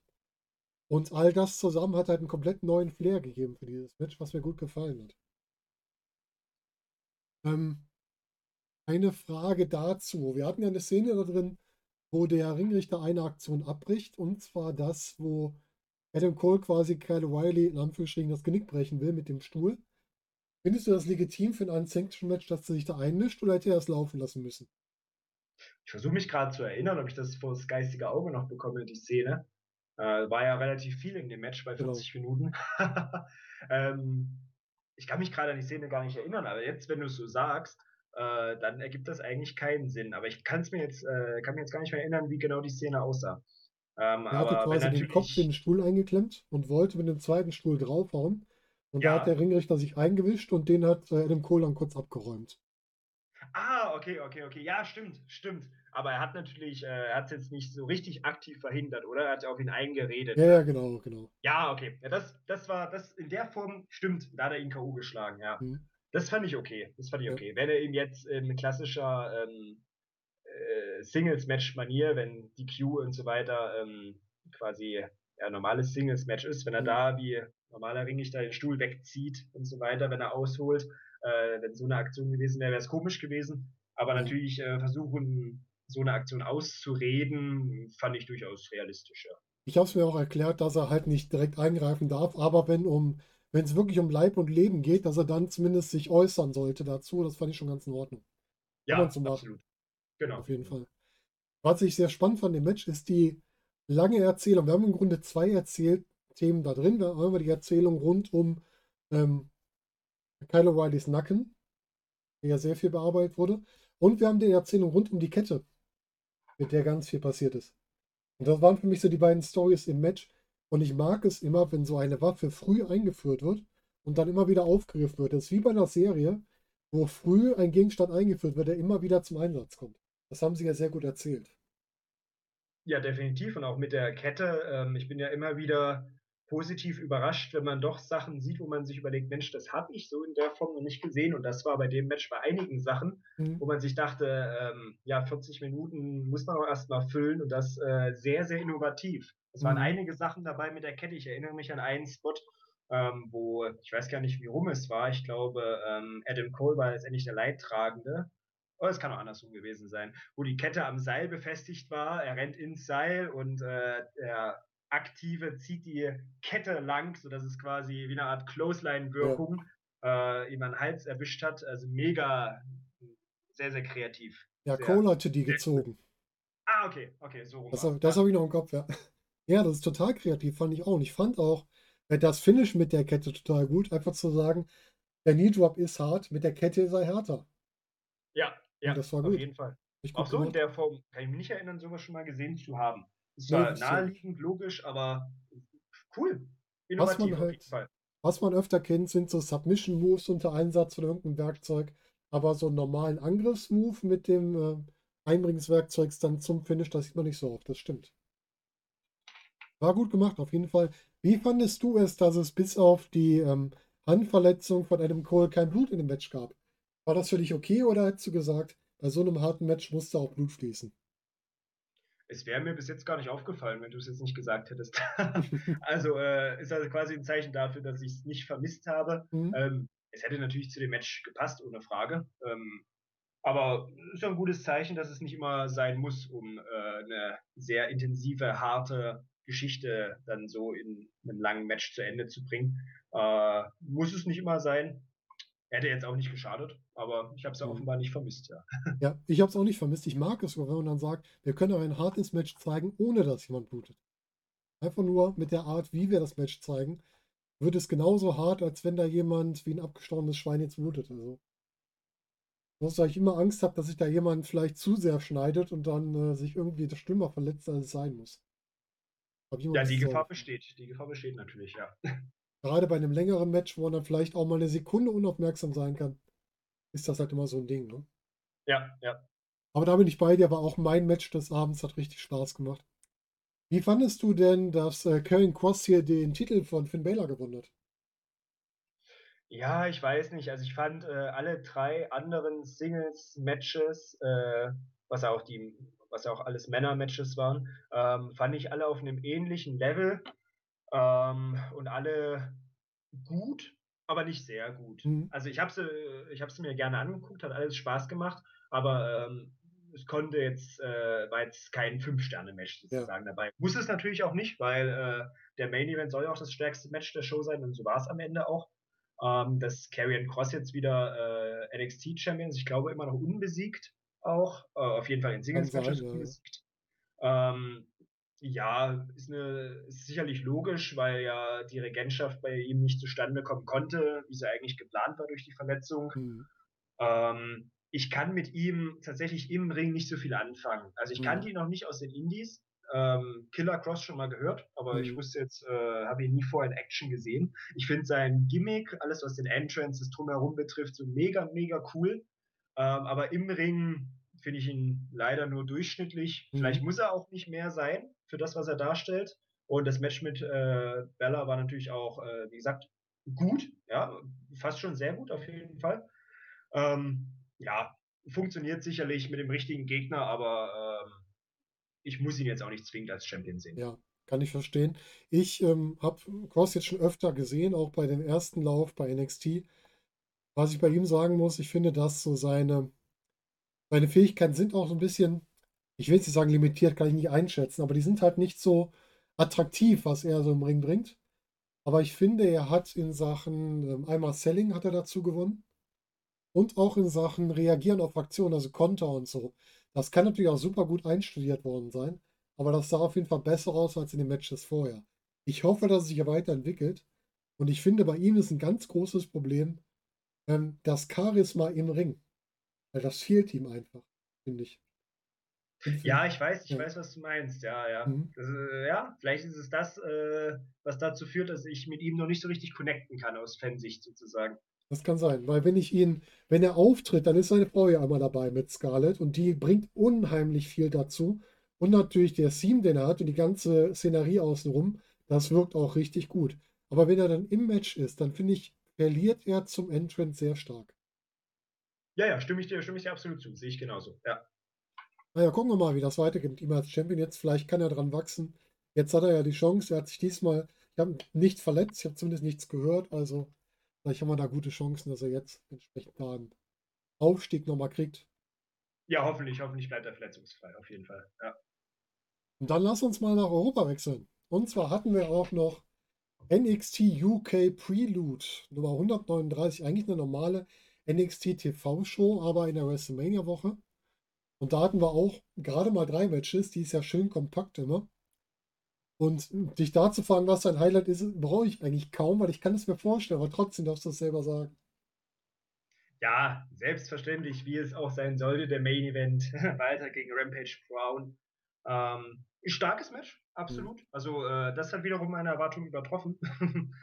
Und all das zusammen hat halt einen komplett neuen Flair gegeben für dieses Match, was mir gut gefallen hat. Ähm, eine Frage dazu. Wir hatten ja eine Szene da drin, wo der Ringrichter eine Aktion abbricht, und zwar das, wo Adam Cole quasi Kyle O'Reilly in Anführungsstrichen das Genick brechen will mit dem Stuhl. Findest du das legitim für ein Unsanctioned-Match, dass er sich da einmischt, oder hätte er es laufen lassen müssen? Ich versuche mich gerade zu erinnern, ob ich das vor das geistige Auge noch bekomme, die Szene. Äh, war ja relativ viel in dem Match bei 40 genau. Minuten. ähm, ich kann mich gerade an die Szene gar nicht erinnern, aber jetzt, wenn du es so sagst, äh, dann ergibt das eigentlich keinen Sinn. Aber ich kann es mir jetzt, äh, kann mir jetzt gar nicht mehr erinnern, wie genau die Szene aussah. Ähm, er hatte quasi den Kopf in den Stuhl eingeklemmt und wollte mit dem zweiten Stuhl draufhauen. Und ja. da hat der Ringrichter sich eingewischt und den hat äh, Adam Cole dann kurz abgeräumt. Ah, okay, okay, okay. Ja, stimmt, stimmt. Aber er hat natürlich, äh, er hat es jetzt nicht so richtig aktiv verhindert, oder? Er hat ja auf ihn eingeredet. Ja, ja, genau, genau. Ja, okay. Ja, das, das war, das in der Form stimmt, da hat er ihn K.O. geschlagen, ja. Mhm. Das fand ich okay. Das fand ich okay. Wenn er ihn jetzt in klassischer ähm, äh, Singles-Match-Manier, wenn die Q und so weiter ähm, quasi ja, normales Singles-Match ist, wenn er mhm. da wie normaler Ringrichter den Stuhl wegzieht und so weiter, wenn er ausholt, äh, wenn so eine Aktion gewesen wäre, wäre es komisch gewesen. Aber mhm. natürlich äh, versuchen, so eine Aktion auszureden, fand ich durchaus realistischer. Ich habe es mir auch erklärt, dass er halt nicht direkt eingreifen darf, aber wenn um wenn es wirklich um Leib und Leben geht, dass er dann zumindest sich äußern sollte dazu. Das fand ich schon ganz in Ordnung. Ja, absolut. Genau. Auf jeden Fall. Was ich sehr spannend fand im Match ist die lange Erzählung. Wir haben im Grunde zwei Erzählthemen da drin. Wir haben einmal die Erzählung rund um ähm, Kyle O'Reillys Nacken, der ja sehr viel bearbeitet wurde. Und wir haben die Erzählung rund um die Kette, mit der ganz viel passiert ist. Und das waren für mich so die beiden Stories im Match. Und ich mag es immer, wenn so eine Waffe früh eingeführt wird und dann immer wieder aufgegriffen wird. Das ist wie bei einer Serie, wo früh ein Gegenstand eingeführt wird, der immer wieder zum Einsatz kommt. Das haben sie ja sehr gut erzählt. Ja, definitiv. Und auch mit der Kette. Ähm, ich bin ja immer wieder positiv überrascht, wenn man doch Sachen sieht, wo man sich überlegt, Mensch, das habe ich so in der Form noch nicht gesehen. Und das war bei dem Match bei einigen Sachen, mhm. wo man sich dachte, ähm, ja, 40 Minuten muss man auch erstmal füllen und das äh, sehr, sehr innovativ. Es waren mhm. einige Sachen dabei mit der Kette. Ich erinnere mich an einen Spot, ähm, wo, ich weiß gar nicht, wie rum es war. Ich glaube, ähm, Adam Cole war letztendlich der Leidtragende. Oder es kann auch andersrum gewesen sein, wo die Kette am Seil befestigt war. Er rennt ins Seil und äh, der Aktive zieht die Kette lang, sodass es quasi wie eine Art Clothesline-Wirkung ja. äh, ihm an den Hals erwischt hat. Also mega, sehr, sehr kreativ. Ja, sehr, Cole hatte die gezogen. Ah, okay, okay, so rum. Das, das habe ich noch im Kopf, ja. Ja, das ist total kreativ, fand ich auch. Und ich fand auch äh, das Finish mit der Kette total gut. Einfach zu sagen, der Knee Drop ist hart, mit der Kette ist er härter. Ja, ja, das war gut. auf jeden Fall. Auch so in der Form kann ich mich nicht erinnern, sowas schon mal gesehen zu haben. Ist nee, naheliegend, so. logisch, aber cool. Innovativ was man halt, Was man öfter kennt, sind so Submission-Moves unter Einsatz von irgendeinem Werkzeug. Aber so einen normalen Angriffsmove mit dem äh, Einbringen des Werkzeugs dann zum Finish, das sieht man nicht so oft. Das stimmt. War gut gemacht, auf jeden Fall. Wie fandest du es, dass es bis auf die ähm, Handverletzung von Adam Cole kein Blut in dem Match gab? War das für dich okay oder hättest du gesagt, bei so einem harten Match musste auch Blut fließen? Es wäre mir bis jetzt gar nicht aufgefallen, wenn du es jetzt nicht gesagt hättest. also äh, ist also quasi ein Zeichen dafür, dass ich es nicht vermisst habe. Mhm. Ähm, es hätte natürlich zu dem Match gepasst, ohne Frage. Ähm, aber es ist ja ein gutes Zeichen, dass es nicht immer sein muss, um äh, eine sehr intensive, harte Geschichte dann so in einem langen Match zu Ende zu bringen. Äh, muss es nicht immer sein. Hätte jetzt auch nicht geschadet, aber ich habe es ja mhm. offenbar nicht vermisst, ja. Ja, ich habe es auch nicht vermisst. Ich mag es, wenn man dann sagt, wir können auch ein hartes Match zeigen, ohne dass jemand blutet. Einfach nur mit der Art, wie wir das Match zeigen, wird es genauso hart, als wenn da jemand wie ein abgestorbenes Schwein jetzt blutet. Also, dass ich immer Angst habe, dass sich da jemand vielleicht zu sehr schneidet und dann äh, sich irgendwie das schlimmer verletzt, als es sein muss. Ja, die Gefahr besteht. Die Gefahr besteht natürlich, ja. Gerade bei einem längeren Match, wo man dann vielleicht auch mal eine Sekunde unaufmerksam sein kann, ist das halt immer so ein Ding, ne? Ja, ja. Aber da bin ich bei dir, war auch mein Match des Abends, hat richtig Spaß gemacht. Wie fandest du denn, dass äh, Karen Cross hier den Titel von Finn Balor gewonnen hat? Ja, ich weiß nicht. Also ich fand äh, alle drei anderen Singles-Matches, äh, was auch die, was auch alles Männer-Matches waren, ähm, fand ich alle auf einem ähnlichen Level ähm, und alle gut, aber nicht sehr gut. Mhm. Also ich habe sie, ich habe sie mir gerne angeguckt, hat alles Spaß gemacht, aber ähm, es konnte jetzt, äh, war jetzt kein Fünf-Sterne-Match sozusagen ja. dabei. Muss es natürlich auch nicht, weil äh, der Main Event soll ja auch das stärkste Match der Show sein und so war es am Ende auch. Ähm, dass Karrion Cross jetzt wieder äh, NXT-Champion ist, ich glaube immer noch unbesiegt auch, äh, auf jeden Fall in Singles-Matches unbesiegt. Ähm, ja, ist, eine, ist sicherlich logisch, weil ja die Regentschaft bei ihm nicht zustande kommen konnte, wie sie eigentlich geplant war durch die Verletzung. Mhm. Ähm, ich kann mit ihm tatsächlich im Ring nicht so viel anfangen. Also ich mhm. kannte ihn noch nicht aus den Indies. Ähm, Killer Cross schon mal gehört, aber mhm. ich wusste jetzt, äh, habe ihn nie vorher in Action gesehen. Ich finde sein Gimmick, alles was den Entrances drumherum betrifft, so mega, mega cool. Ähm, aber im Ring finde ich ihn leider nur durchschnittlich. Mhm. Vielleicht muss er auch nicht mehr sein für das, was er darstellt. Und das Match mit äh, Bella war natürlich auch, äh, wie gesagt, gut, ja, fast schon sehr gut auf jeden Fall. Ähm, ja, funktioniert sicherlich mit dem richtigen Gegner, aber ähm, ich muss ihn jetzt auch nicht zwingend als Champion sehen. Ja, kann ich verstehen. Ich ähm, habe Cross jetzt schon öfter gesehen, auch bei dem ersten Lauf bei NXT. Was ich bei ihm sagen muss, ich finde, dass so seine, seine Fähigkeiten sind auch so ein bisschen, ich will jetzt nicht sagen limitiert, kann ich nicht einschätzen, aber die sind halt nicht so attraktiv, was er so im Ring bringt. Aber ich finde, er hat in Sachen, ähm, einmal Selling hat er dazu gewonnen und auch in Sachen Reagieren auf Aktionen, also Konter und so. Das kann natürlich auch super gut einstudiert worden sein, aber das sah auf jeden Fall besser aus als in den Matches vorher. Ich hoffe, dass es sich weiterentwickelt und ich finde, bei ihm ist ein ganz großes Problem ähm, das Charisma im Ring. Weil das fehlt ihm einfach, finde ich. Ja, ich weiß, ich ja. weiß, was du meinst. Ja, ja. Mhm. Das, äh, ja, vielleicht ist es das, äh, was dazu führt, dass ich mit ihm noch nicht so richtig connecten kann aus Fansicht sozusagen. Das kann sein, weil wenn ich ihn, wenn er auftritt, dann ist seine Frau ja einmal dabei mit Scarlett und die bringt unheimlich viel dazu. Und natürlich der Theme, den er hat und die ganze Szenerie außenrum, das wirkt auch richtig gut. Aber wenn er dann im Match ist, dann finde ich, verliert er zum Entrant sehr stark. Ja, ja, stimme ich dir, stimme ich dir absolut zu. Sehe ich genauso. Ja. Naja, gucken wir mal, wie das weitergeht mit ihm als Champion. Jetzt vielleicht kann er dran wachsen. Jetzt hat er ja die Chance. Er hat sich diesmal, ich habe nicht verletzt, ich habe zumindest nichts gehört. Also Vielleicht haben wir da gute Chancen, dass er jetzt entsprechend da einen Aufstieg nochmal kriegt. Ja, hoffentlich, hoffentlich bleibt er verletzungsfrei, auf jeden Fall. Ja. Und dann lass uns mal nach Europa wechseln. Und zwar hatten wir auch noch NXT UK Prelude Nummer 139, eigentlich eine normale NXT TV-Show, aber in der WrestleMania-Woche. Und da hatten wir auch gerade mal drei Matches, die ist ja schön kompakt immer. Und dich da zu fragen, was dein Highlight ist, brauche ich eigentlich kaum, weil ich kann es mir vorstellen, aber trotzdem darfst du es selber sagen. Ja, selbstverständlich, wie es auch sein sollte, der Main Event weiter gegen Rampage Brown. Ähm, starkes Match, absolut. Mhm. Also äh, das hat wiederum meine Erwartungen übertroffen.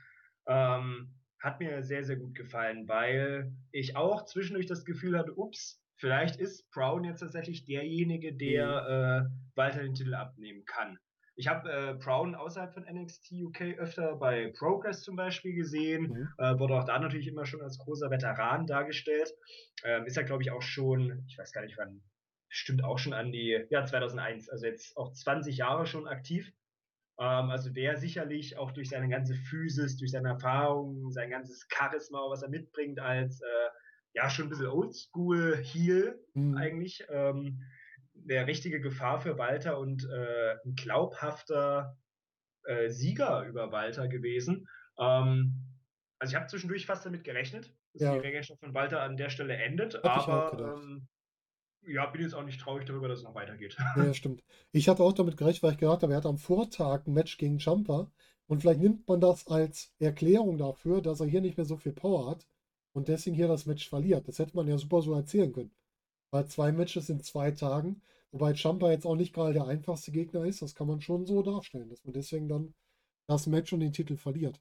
ähm, hat mir sehr, sehr gut gefallen, weil ich auch zwischendurch das Gefühl hatte, ups, vielleicht ist Brown jetzt tatsächlich derjenige, der mhm. äh, weiter den Titel abnehmen kann. Ich habe äh, Brown außerhalb von NXT UK öfter bei Progress zum Beispiel gesehen. Mhm. Äh, wurde auch da natürlich immer schon als großer Veteran dargestellt. Ähm, ist ja, glaube ich, auch schon, ich weiß gar nicht wann, stimmt auch schon an die, ja, 2001, also jetzt auch 20 Jahre schon aktiv. Ähm, also wäre sicherlich auch durch seine ganze Physis, durch seine Erfahrung, sein ganzes Charisma, was er mitbringt als, äh, ja, schon ein bisschen Oldschool-Heel mhm. eigentlich, ähm, eine richtige Gefahr für Walter und äh, ein glaubhafter äh, Sieger über Walter gewesen. Ähm, also ich habe zwischendurch fast damit gerechnet, dass ja. die Regentschaft von Walter an der Stelle endet, Hat aber ähm, ja, bin jetzt auch nicht traurig darüber, dass es noch weitergeht. Ja, stimmt. Ich hatte auch damit gerechnet, weil ich gehört habe, er hat am Vortag ein Match gegen Jumper und vielleicht nimmt man das als Erklärung dafür, dass er hier nicht mehr so viel Power hat und deswegen hier das Match verliert. Das hätte man ja super so erzählen können. Weil zwei Matches in zwei Tagen Wobei Champa jetzt auch nicht gerade der einfachste Gegner ist, das kann man schon so darstellen, dass man deswegen dann das Match und den Titel verliert.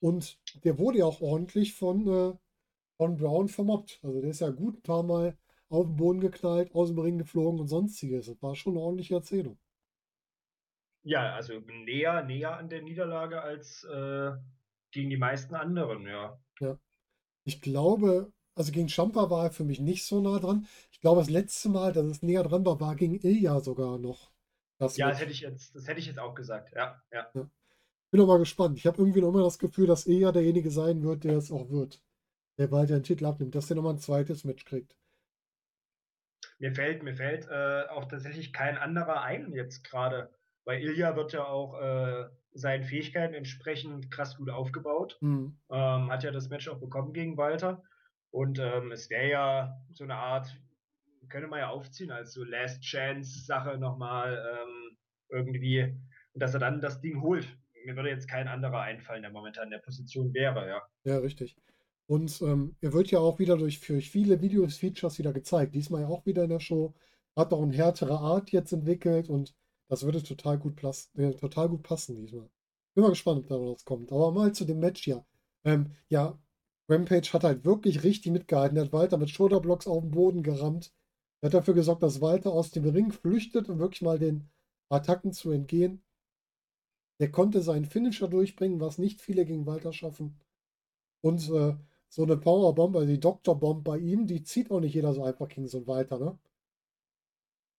Und der wurde ja auch ordentlich von, äh, von Brown vermobbt. Also der ist ja gut ein paar Mal auf den Boden geknallt, aus dem Ring geflogen und sonstiges. Das war schon eine ordentliche Erzählung. Ja, also näher, näher an der Niederlage als äh, gegen die meisten anderen, ja. Ja. Ich glaube, also gegen Champa war er für mich nicht so nah dran. Ich glaube, das letzte Mal, dass es näher dran war, war gegen Ilja sogar noch. Das ja, das hätte, ich jetzt, das hätte ich jetzt auch gesagt, ja. ja. ja. Bin aber gespannt. Ich habe irgendwie noch immer das Gefühl, dass Ilja derjenige sein wird, der es auch wird. Der bald den Titel abnimmt, dass der nochmal ein zweites Match kriegt. Mir fällt, mir fällt äh, auch tatsächlich kein anderer ein jetzt gerade. Weil Ilja wird ja auch äh, seinen Fähigkeiten entsprechend krass gut aufgebaut. Mhm. Ähm, hat ja das Match auch bekommen gegen Walter. Und ähm, es wäre ja so eine Art, könnte man ja aufziehen als so Last Chance-Sache nochmal ähm, irgendwie, dass er dann das Ding holt. Mir würde jetzt kein anderer einfallen, der momentan in der Position wäre, ja. Ja, richtig. Und ähm, er wird ja auch wieder durch, durch viele Videos, Features wieder gezeigt. Diesmal ja auch wieder in der Show. Hat auch eine härtere Art jetzt entwickelt und das würde total gut, äh, total gut passen diesmal. Bin mal gespannt, ob da was kommt. Aber mal zu dem Match hier. Ähm, ja, Rampage hat halt wirklich richtig mitgehalten. Er hat Walter mit Shoulderblocks auf den Boden gerammt. Er hat dafür gesorgt, dass Walter aus dem Ring flüchtet, um wirklich mal den Attacken zu entgehen. Er konnte seinen Finisher durchbringen, was nicht viele gegen Walter schaffen. Und äh, so eine Powerbomb, also die Dr. Bomb bei ihm, die zieht auch nicht jeder so einfach gegen so einen Walter, ne?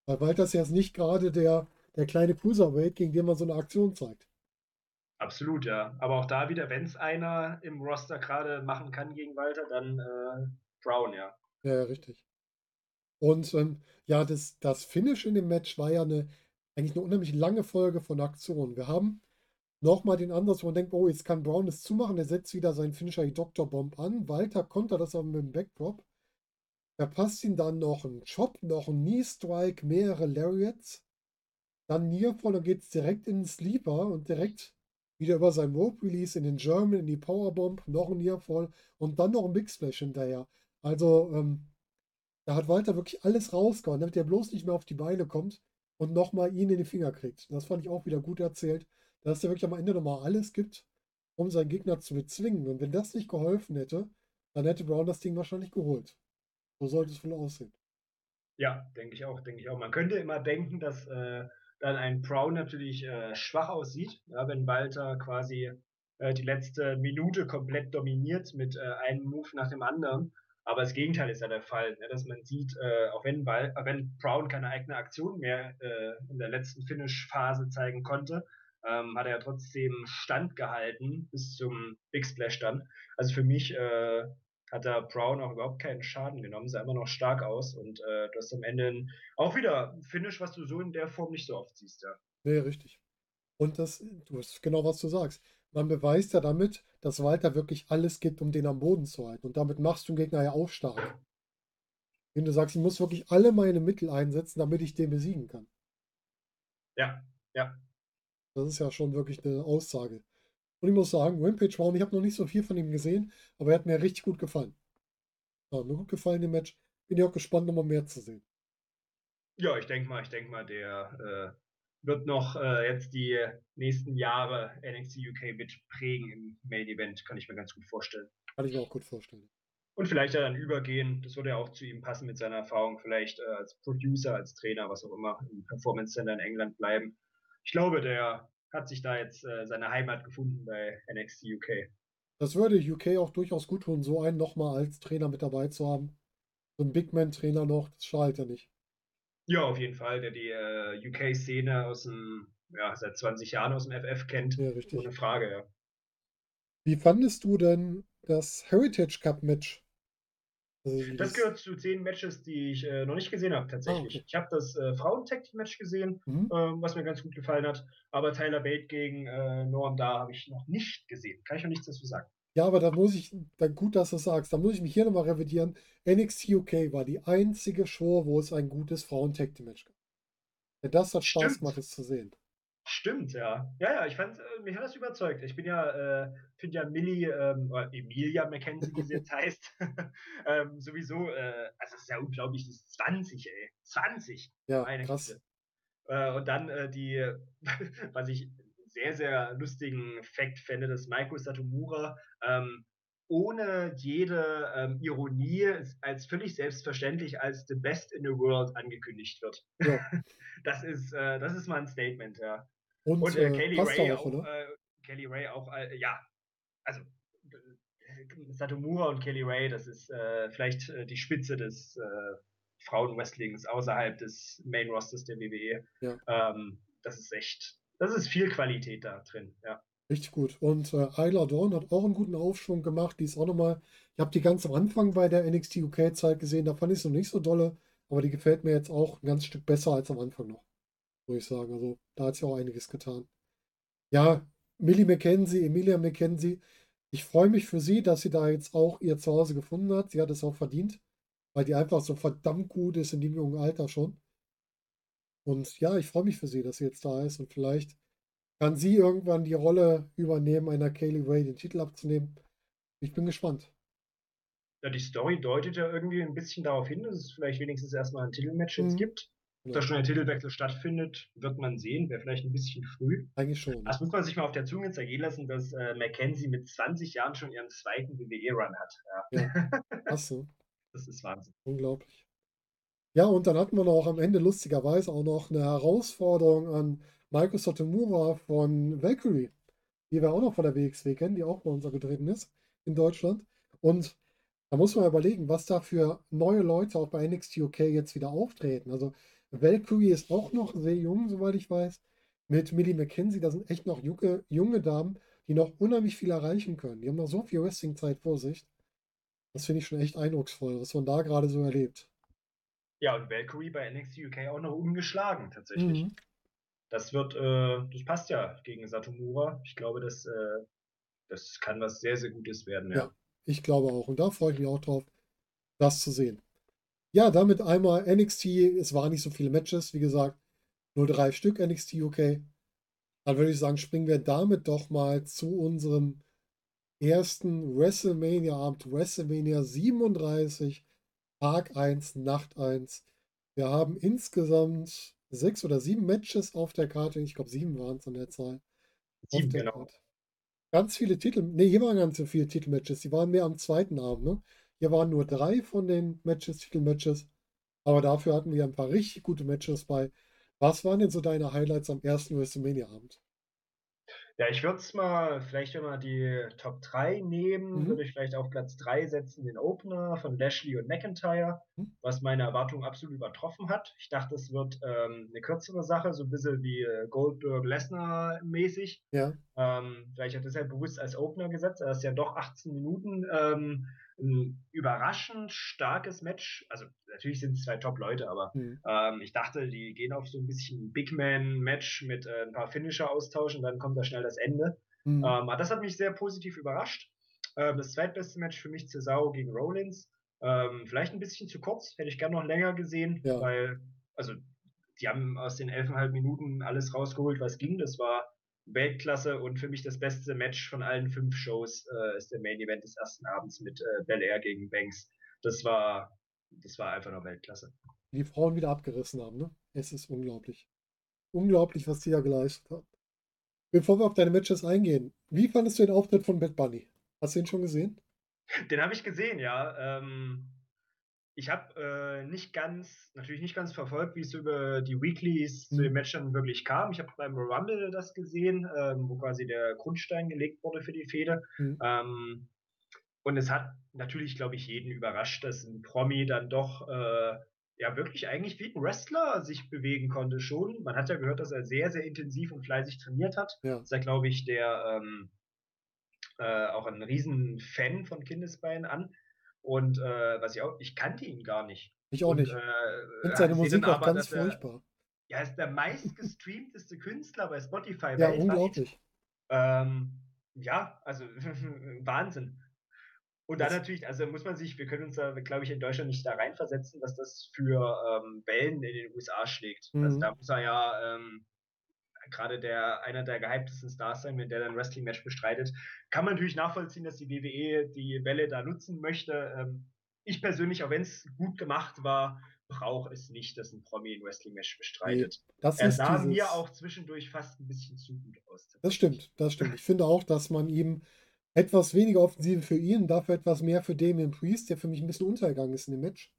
Weil Walter ist jetzt nicht gerade der, der kleine Cruiserweight, gegen den man so eine Aktion zeigt. Absolut, ja. Aber auch da wieder, wenn es einer im Roster gerade machen kann gegen Walter, dann äh, Brown, ja. Ja, richtig. Und ähm, ja, das, das Finish in dem Match war ja eine, eigentlich eine unheimlich lange Folge von Aktionen. Wir haben nochmal den Ansatz, wo man denkt, oh, jetzt kann Brown das zumachen. Er setzt wieder seinen Finisher, die Dr. Bomb an. Walter kontert das aber mit dem Backdrop. Verpasst ihn dann noch einen Chop, noch einen Knee Strike, mehrere Lariats. Dann Nearfall und geht es direkt in den Sleeper und direkt wieder über sein Rope Release in den German, in die Powerbomb, noch ein Nearfall und dann noch ein Big Splash hinterher. Also, ähm, da hat Walter wirklich alles rausgehauen, damit er bloß nicht mehr auf die Beine kommt und nochmal ihn in die Finger kriegt. Das fand ich auch wieder gut erzählt, dass er wirklich am Ende nochmal alles gibt, um seinen Gegner zu bezwingen. Und wenn das nicht geholfen hätte, dann hätte Brown das Ding wahrscheinlich geholt. So sollte es wohl aussehen. Ja, denke ich auch, denke ich auch. Man könnte immer denken, dass äh, dann ein Brown natürlich äh, schwach aussieht, ja, wenn Walter quasi äh, die letzte Minute komplett dominiert mit äh, einem Move nach dem anderen. Aber das Gegenteil ist ja der Fall, ne, dass man sieht, äh, auch wenn, Ball, wenn Brown keine eigene Aktion mehr in der letzten Finish-Phase zeigen konnte, ähm, hat er ja trotzdem standgehalten bis zum Big Splash dann. Also für mich äh, hat da Brown auch überhaupt keinen Schaden genommen, sah immer noch stark aus und äh, du hast am Ende auch wieder ein Finish, was du so in der Form nicht so oft siehst, ja. Nee, richtig. Und das, du hast genau, was du sagst. Man beweist ja damit, dass Walter wirklich alles gibt, um den am Boden zu halten. Und damit machst du den Gegner ja auch stark. Wenn du sagst, ich muss wirklich alle meine Mittel einsetzen, damit ich den besiegen kann. Ja, ja. Das ist ja schon wirklich eine Aussage. Und ich muss sagen, Rampage Brown, ich habe noch nicht so viel von ihm gesehen, aber er hat mir richtig gut gefallen. Ja, mir gut gefallen im Match. Bin ja auch gespannt, nochmal mehr zu sehen. Ja, ich denke mal, ich denke mal, der äh, wird noch äh, jetzt die nächsten Jahre NXT UK mitprägen im Main Event, kann ich mir ganz gut vorstellen. Kann ich mir auch gut vorstellen. Und vielleicht dann übergehen, das würde ja auch zu ihm passen mit seiner Erfahrung, vielleicht äh, als Producer, als Trainer, was auch immer, im Performance Center in England bleiben. Ich glaube, der hat sich da jetzt äh, seine Heimat gefunden bei NXT UK. Das würde UK auch durchaus gut tun, so einen nochmal als Trainer mit dabei zu haben. So ein Big Man-Trainer noch, das schadet ja nicht. Ja, auf jeden Fall, der die äh, UK-Szene aus dem, ja, seit 20 Jahren aus dem FF kennt. Ja, richtig. Ohne Frage, ja. Wie fandest du denn das Heritage Cup Match also das gehört zu zehn Matches, die ich äh, noch nicht gesehen habe, tatsächlich. Ah, okay. Ich habe das äh, Frauen-Tag-Match gesehen, mhm. ähm, was mir ganz gut gefallen hat. Aber Tyler Bate gegen äh, Norm da habe ich noch nicht gesehen. Kann ich noch nichts dazu sagen. Ja, aber da muss ich, dann gut, dass du sagst, da muss ich mich hier nochmal revidieren. NXT UK war die einzige Show, wo es ein gutes Frauen-Tag-Match gab. Ja, das hat Spaß Stimmt. gemacht, es zu sehen. Stimmt, ja. Ja, ja, ich fand, äh, mich hat das überzeugt. Ich bin ja, äh, finde ja Millie, ähm, oder Emilia McKenzie, wie sie jetzt heißt, ähm, sowieso, äh, also es ist ja unglaublich, die ist 20, ey. 20. Ja, Meine krass. Äh, und dann äh, die, was ich sehr, sehr lustigen Fact fände, dass Maiko Satomura ähm, ohne jede ähm, Ironie als völlig selbstverständlich als the best in the world angekündigt wird. Ja. das ist äh, das ist mal ein Statement, ja. Und, Und äh, Kelly Ray auch, auch äh, Kelly Ray auch, äh, ja, also Satomura und Kelly Ray, das ist äh, vielleicht äh, die Spitze des Frauenwrestlings außerhalb des Main Rosters der WWE. Ja. Ähm, das ist echt, das ist viel Qualität da drin, ja. Richtig gut. Und äh, Isla Dawn hat auch einen guten Aufschwung gemacht. Die ist auch nochmal, ich habe die ganz am Anfang bei der NXT UK-Zeit gesehen, da fand ich es noch nicht so dolle, aber die gefällt mir jetzt auch ein ganz Stück besser als am Anfang noch, muss ich sagen. Also da hat sie auch einiges getan. Ja, Millie McKenzie, Emilia McKenzie, ich freue mich für sie, dass sie da jetzt auch ihr Zuhause gefunden hat. Sie hat es auch verdient, weil die einfach so verdammt gut ist in dem jungen Alter schon. Und ja, ich freue mich für sie, dass sie jetzt da ist und vielleicht kann sie irgendwann die Rolle übernehmen, einer Kaylee Ray den Titel abzunehmen. Ich bin gespannt. Ja, die Story deutet ja irgendwie ein bisschen darauf hin, dass es vielleicht wenigstens erstmal ein Titelmatch jetzt mhm. gibt. Ob ja. da schon ein Titelwechsel stattfindet, wird man sehen. Wäre vielleicht ein bisschen früh. Eigentlich schon. Das muss man sich mal auf der Zunge zergehen lassen, dass äh, Mackenzie mit 20 Jahren schon ihren zweiten WWE-Run hat. Ja. ja. Achso. Das ist Wahnsinn. Unglaublich. Ja, und dann hatten wir noch am Ende lustigerweise auch noch eine Herausforderung an Maiko Sotomura von Valkyrie, die wir auch noch von der WXW kennen, die auch bei uns getreten ist in Deutschland. Und da muss man überlegen, was da für neue Leute auch bei NXT UK jetzt wieder auftreten. Also Valkyrie ist auch noch sehr jung, soweit ich weiß. Mit Millie McKenzie, da sind echt noch junge, junge Damen, die noch unheimlich viel erreichen können. Die haben noch so viel Wrestling-Zeit vor sich. Das finde ich schon echt eindrucksvoll, was man da gerade so erlebt. Ja, und Valkyrie bei NXT UK auch noch ungeschlagen, tatsächlich. Mhm das wird, äh, das passt ja gegen Satomura. Ich glaube, das, äh, das kann was sehr, sehr Gutes werden. Ja. ja, ich glaube auch. Und da freue ich mich auch drauf, das zu sehen. Ja, damit einmal NXT. Es waren nicht so viele Matches, wie gesagt, nur drei Stück NXT UK. Dann würde ich sagen, springen wir damit doch mal zu unserem ersten WrestleMania-Abend, WrestleMania 37, Tag 1, Nacht 1. Wir haben insgesamt sechs oder sieben Matches auf der Karte. Ich glaube, sieben waren es an der Zahl. Sieben, genau. Karte. Ganz viele Titel. Ne, hier waren ganz so viele Titelmatches. Die waren mehr am zweiten Abend. Ne? Hier waren nur drei von den Matches, Titelmatches. Aber dafür hatten wir ein paar richtig gute Matches bei. Was waren denn so deine Highlights am ersten WrestleMania-Abend? Ja, ich würde es mal, vielleicht wenn wir die Top 3 nehmen, mhm. würde ich vielleicht auf Platz 3 setzen den Opener von Lashley und McIntyre, mhm. was meine Erwartungen absolut übertroffen hat. Ich dachte, es wird ähm, eine kürzere Sache, so ein bisschen wie äh, Goldberg-Lesnar mäßig. Ja. Ähm, vielleicht hat er deshalb bewusst als Opener gesetzt, er ist ja doch 18 Minuten. Ähm, ein überraschend starkes Match. Also natürlich sind es zwei Top-Leute, aber mhm. ähm, ich dachte, die gehen auf so ein bisschen Big Man-Match mit äh, ein paar Finisher austauschen, dann kommt da schnell das Ende. Mhm. Ähm, das hat mich sehr positiv überrascht. Ähm, das zweitbeste Match für mich Cesaro gegen Rollins. Ähm, vielleicht ein bisschen zu kurz, hätte ich gern noch länger gesehen, ja. weil, also, die haben aus den elfeinhalb Minuten alles rausgeholt, was ging. Das war Weltklasse und für mich das beste Match von allen fünf Shows äh, ist der Main Event des ersten Abends mit äh, Bel Air gegen Banks. Das war, das war einfach nur Weltklasse. Die Frauen wieder abgerissen haben, ne? Es ist unglaublich. Unglaublich, was die da geleistet haben. Bevor wir auf deine Matches eingehen, wie fandest du den Auftritt von Bad Bunny? Hast du ihn schon gesehen? Den habe ich gesehen, ja. Ähm, ich habe äh, nicht ganz, natürlich nicht ganz verfolgt, wie es über die Weeklies mhm. zu den Matchen wirklich kam. Ich habe beim Rumble das gesehen, ähm, wo quasi der Grundstein gelegt wurde für die Fehde. Mhm. Ähm, und es hat natürlich, glaube ich, jeden überrascht, dass ein Promi dann doch äh, ja wirklich eigentlich wie ein Wrestler sich bewegen konnte schon. Man hat ja gehört, dass er sehr, sehr intensiv und fleißig trainiert hat. Ja. Ist ja, glaube ich, der ähm, äh, auch ein riesen Fan von Kindesbeinen an. Und äh, was ich auch, ich kannte ihn gar nicht. Ich auch und, nicht. Äh, finde seine Musik auch ganz furchtbar. Er, ja, ist der meistgestreamteste Künstler bei Spotify ja, unglaublich. Ähm, ja, also Wahnsinn. Und dann natürlich, also muss man sich, wir können uns da, glaube ich, in Deutschland nicht da reinversetzen, was das für ähm, Wellen in den USA schlägt. Also mhm. Also da muss er ja ähm, gerade der einer der gehyptesten Stars sein, wenn der dann Wrestling-Match bestreitet. Kann man natürlich nachvollziehen, dass die WWE die Welle da nutzen möchte. Ähm, ich persönlich, auch wenn es gut gemacht war, brauche es nicht, dass ein Promi ein Wrestling-Match bestreitet. Nee, er sah dieses... mir auch zwischendurch fast ein bisschen zu gut aus. Das stimmt, das stimmt. Ich finde auch, dass man ihm Etwas weniger Offensive für ihn, dafür etwas mehr für Damien Priest, der für mich ein bisschen untergegangen ist in dem Match.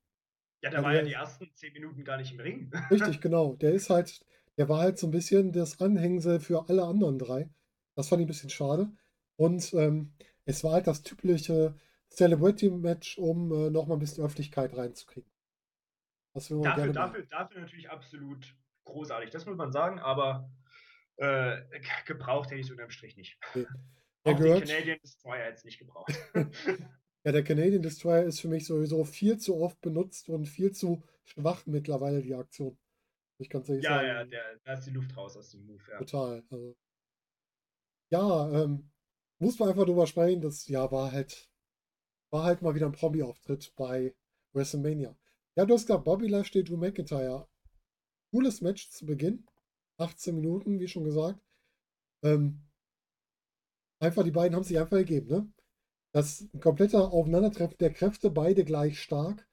Ja, der Also war ja die ersten 10 Minuten gar nicht im Ring. richtig, genau. Der ist halt der war halt so ein bisschen das Anhängsel für alle anderen drei. Das fand ich ein bisschen schade. Und, ähm, es war halt das typische Celebrity-Match, um, äh, noch mal 'n bisschen Öffentlichkeit reinzukriegen. Dafür dafür dafür natürlich absolut großartig, das muss man sagen, aber, äh, gebraucht hätte ich's unterm Strich nicht. Der Auch den Canadian Destroyer hätte es nicht gebraucht. Ja, der Canadian Destroyer ist für mich sowieso viel zu oft benutzt und viel zu schwach mittlerweile, die Aktion. Ich ganz ehrlich Ja, ja, sagen. der da ist die Luft raus aus dem Move, ja. Total, also Ja, ähm, muss man einfach drüber sprechen, das, ja, war halt war halt mal wieder 'n Promi-Auftritt bei WrestleMania. Ja, du hast gesagt, Bobby Lashley, Drew McIntyre. Cooles Match zu Beginn. 18 Minuten, wie schon gesagt. Ähm einfach die beiden haben sich einfach ergeben, ne? Das 'n kompletter Aufeinandertreffen der Kräfte, beide gleich stark.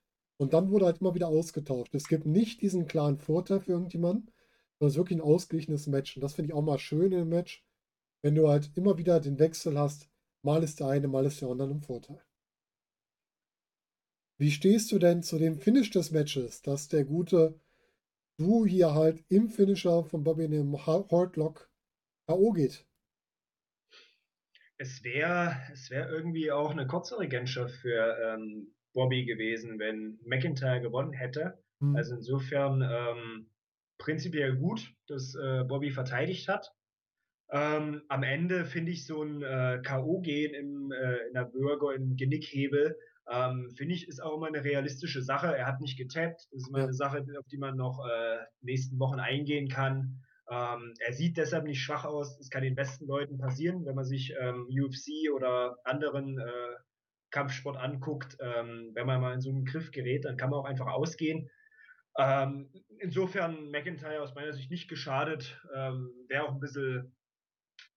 Und dann wurde halt immer wieder ausgetauscht. Es gibt nicht diesen klaren Vorteil für irgendjemanden, sondern es ist wirklich 'n ausgeglichenes Match. Und das finde ich auch mal schön 'nem Match, wenn du halt immer wieder den Wechsel hast. Mal ist der eine, mal ist der andere im Vorteil. Wie stehst du denn zu dem Finish des Matches, dass der gute Drew hier halt im Finisher von Bobby in dem Ha Hurt Lock K.O. geht? Es wäre es wäre irgendwie auch 'ne kurze Regentschaft für, ähm, Bobby gewesen, wenn McIntyre gewonnen hätte. Mhm. Also, insofern, ähm, prinzipiell gut, dass, äh, Bobby verteidigt hat. Ähm, am Ende finde ich so 'n, äh, K.O. gehen im äh, in der Bürger im Genickhebel, ähm, finde ich, ist auch immer 'ne realistische Sache. Er hat nicht getappt. Das ist immer Ja. 'ne Sache, auf die man noch, äh, nächsten Wochen eingehen kann. Ähm, er sieht deshalb nicht schwach aus. Es kann den besten Leuten passieren, wenn man sich, ähm, UFC oder anderen, äh, Kampfsport anguckt. Ähm, wenn man mal in so 'n Griff gerät, dann kann man auch einfach ausgehen. Ähm, insofern McIntyre aus meiner Sicht nicht geschadet. Ähm, wäre auch 'n bisschen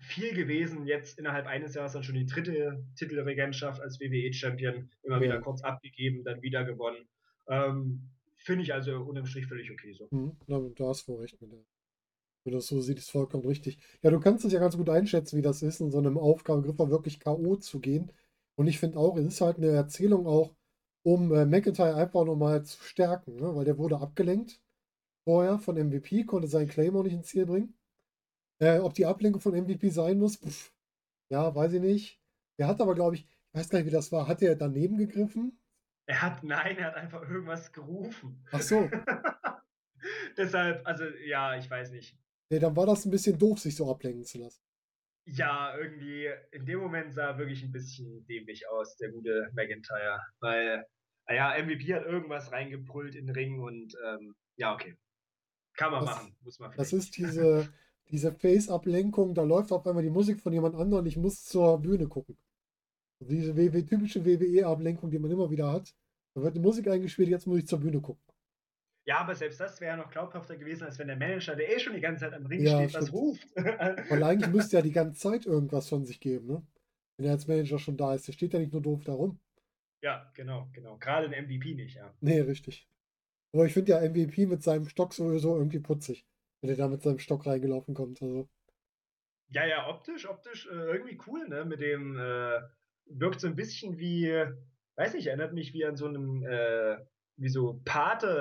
viel gewesen, jetzt innerhalb eines Jahres dann schon die 3. Titelregentschaft als WWE-Champion. Immer wieder Ja. kurz abgegeben, dann wieder gewonnen. Ähm, finde ich also unterm Strich völlig okay so. Mhm. Ja, da hast du recht mit der wenn das so siehst, ist vollkommen richtig. Ja, du kannst es ja ganz gut einschätzen, wie das ist, in so 'nem Aufgabegriff wirklich K.O. zu gehen. Und ich finde auch, es ist halt 'ne Erzählung auch, um, äh, McIntyre einfach noch mal zu stärken, ne? Weil der wurde abgelenkt vorher von MVP, konnte seinen Claymore nicht ins Ziel bringen. Äh, ob die Ablenkung von MVP sein muss, ja, weiß ich nicht. Der hat aber, glaube ich ich weiß gar nicht, wie das war. Hat der daneben gegriffen? Er hat nein, er hat einfach irgendwas gerufen. Ach so. Deshalb also, ja, ich weiß nicht. Ne, dann war das 'n bisschen doof, sich so ablenken zu lassen. Ja, irgendwie in dem Moment sah er wirklich 'n bisschen dämlich aus, der gute McIntyre, weil, na ja, MVP hat irgendwas reingebrüllt in 'n Ring und, ähm, ja, okay. Kann man Das machen, muss man das vielleicht ist nicht. diese diese Face-Ablenkung, da läuft auf einmal die Musik von jemand anderem, ich muss zur Bühne gucken. Diese WW typische WWE-Ablenkung, die man immer wieder hat. Da wird 'ne Musik eingespielt, jetzt muss ich zur Bühne gucken. Ja, aber selbst das wäre ja noch glaubhafter gewesen, als wenn der Manager, der eh schon die ganze Zeit am Ring Ja, steht, was stimmt. ruft. Weil eigentlich müsste er die ganze Zeit irgendwas von sich geben, ne? Wenn er als Manager schon da ist. Der steht ja nicht nur doof da rum. Ja, genau, genau. Grade 'n MVP nicht, ja. Ne, richtig. Aber ich finde ja MVP mit seinem Stock sowieso irgendwie putzig, wenn er da mit seinem Stock reingelaufen kommt, also Ja, ja, optisch optisch, äh, irgendwie cool, ne, mit dem, äh wirkt so 'n bisschen wie weiß nicht, erinnert mich wie an so 'nem, äh wie so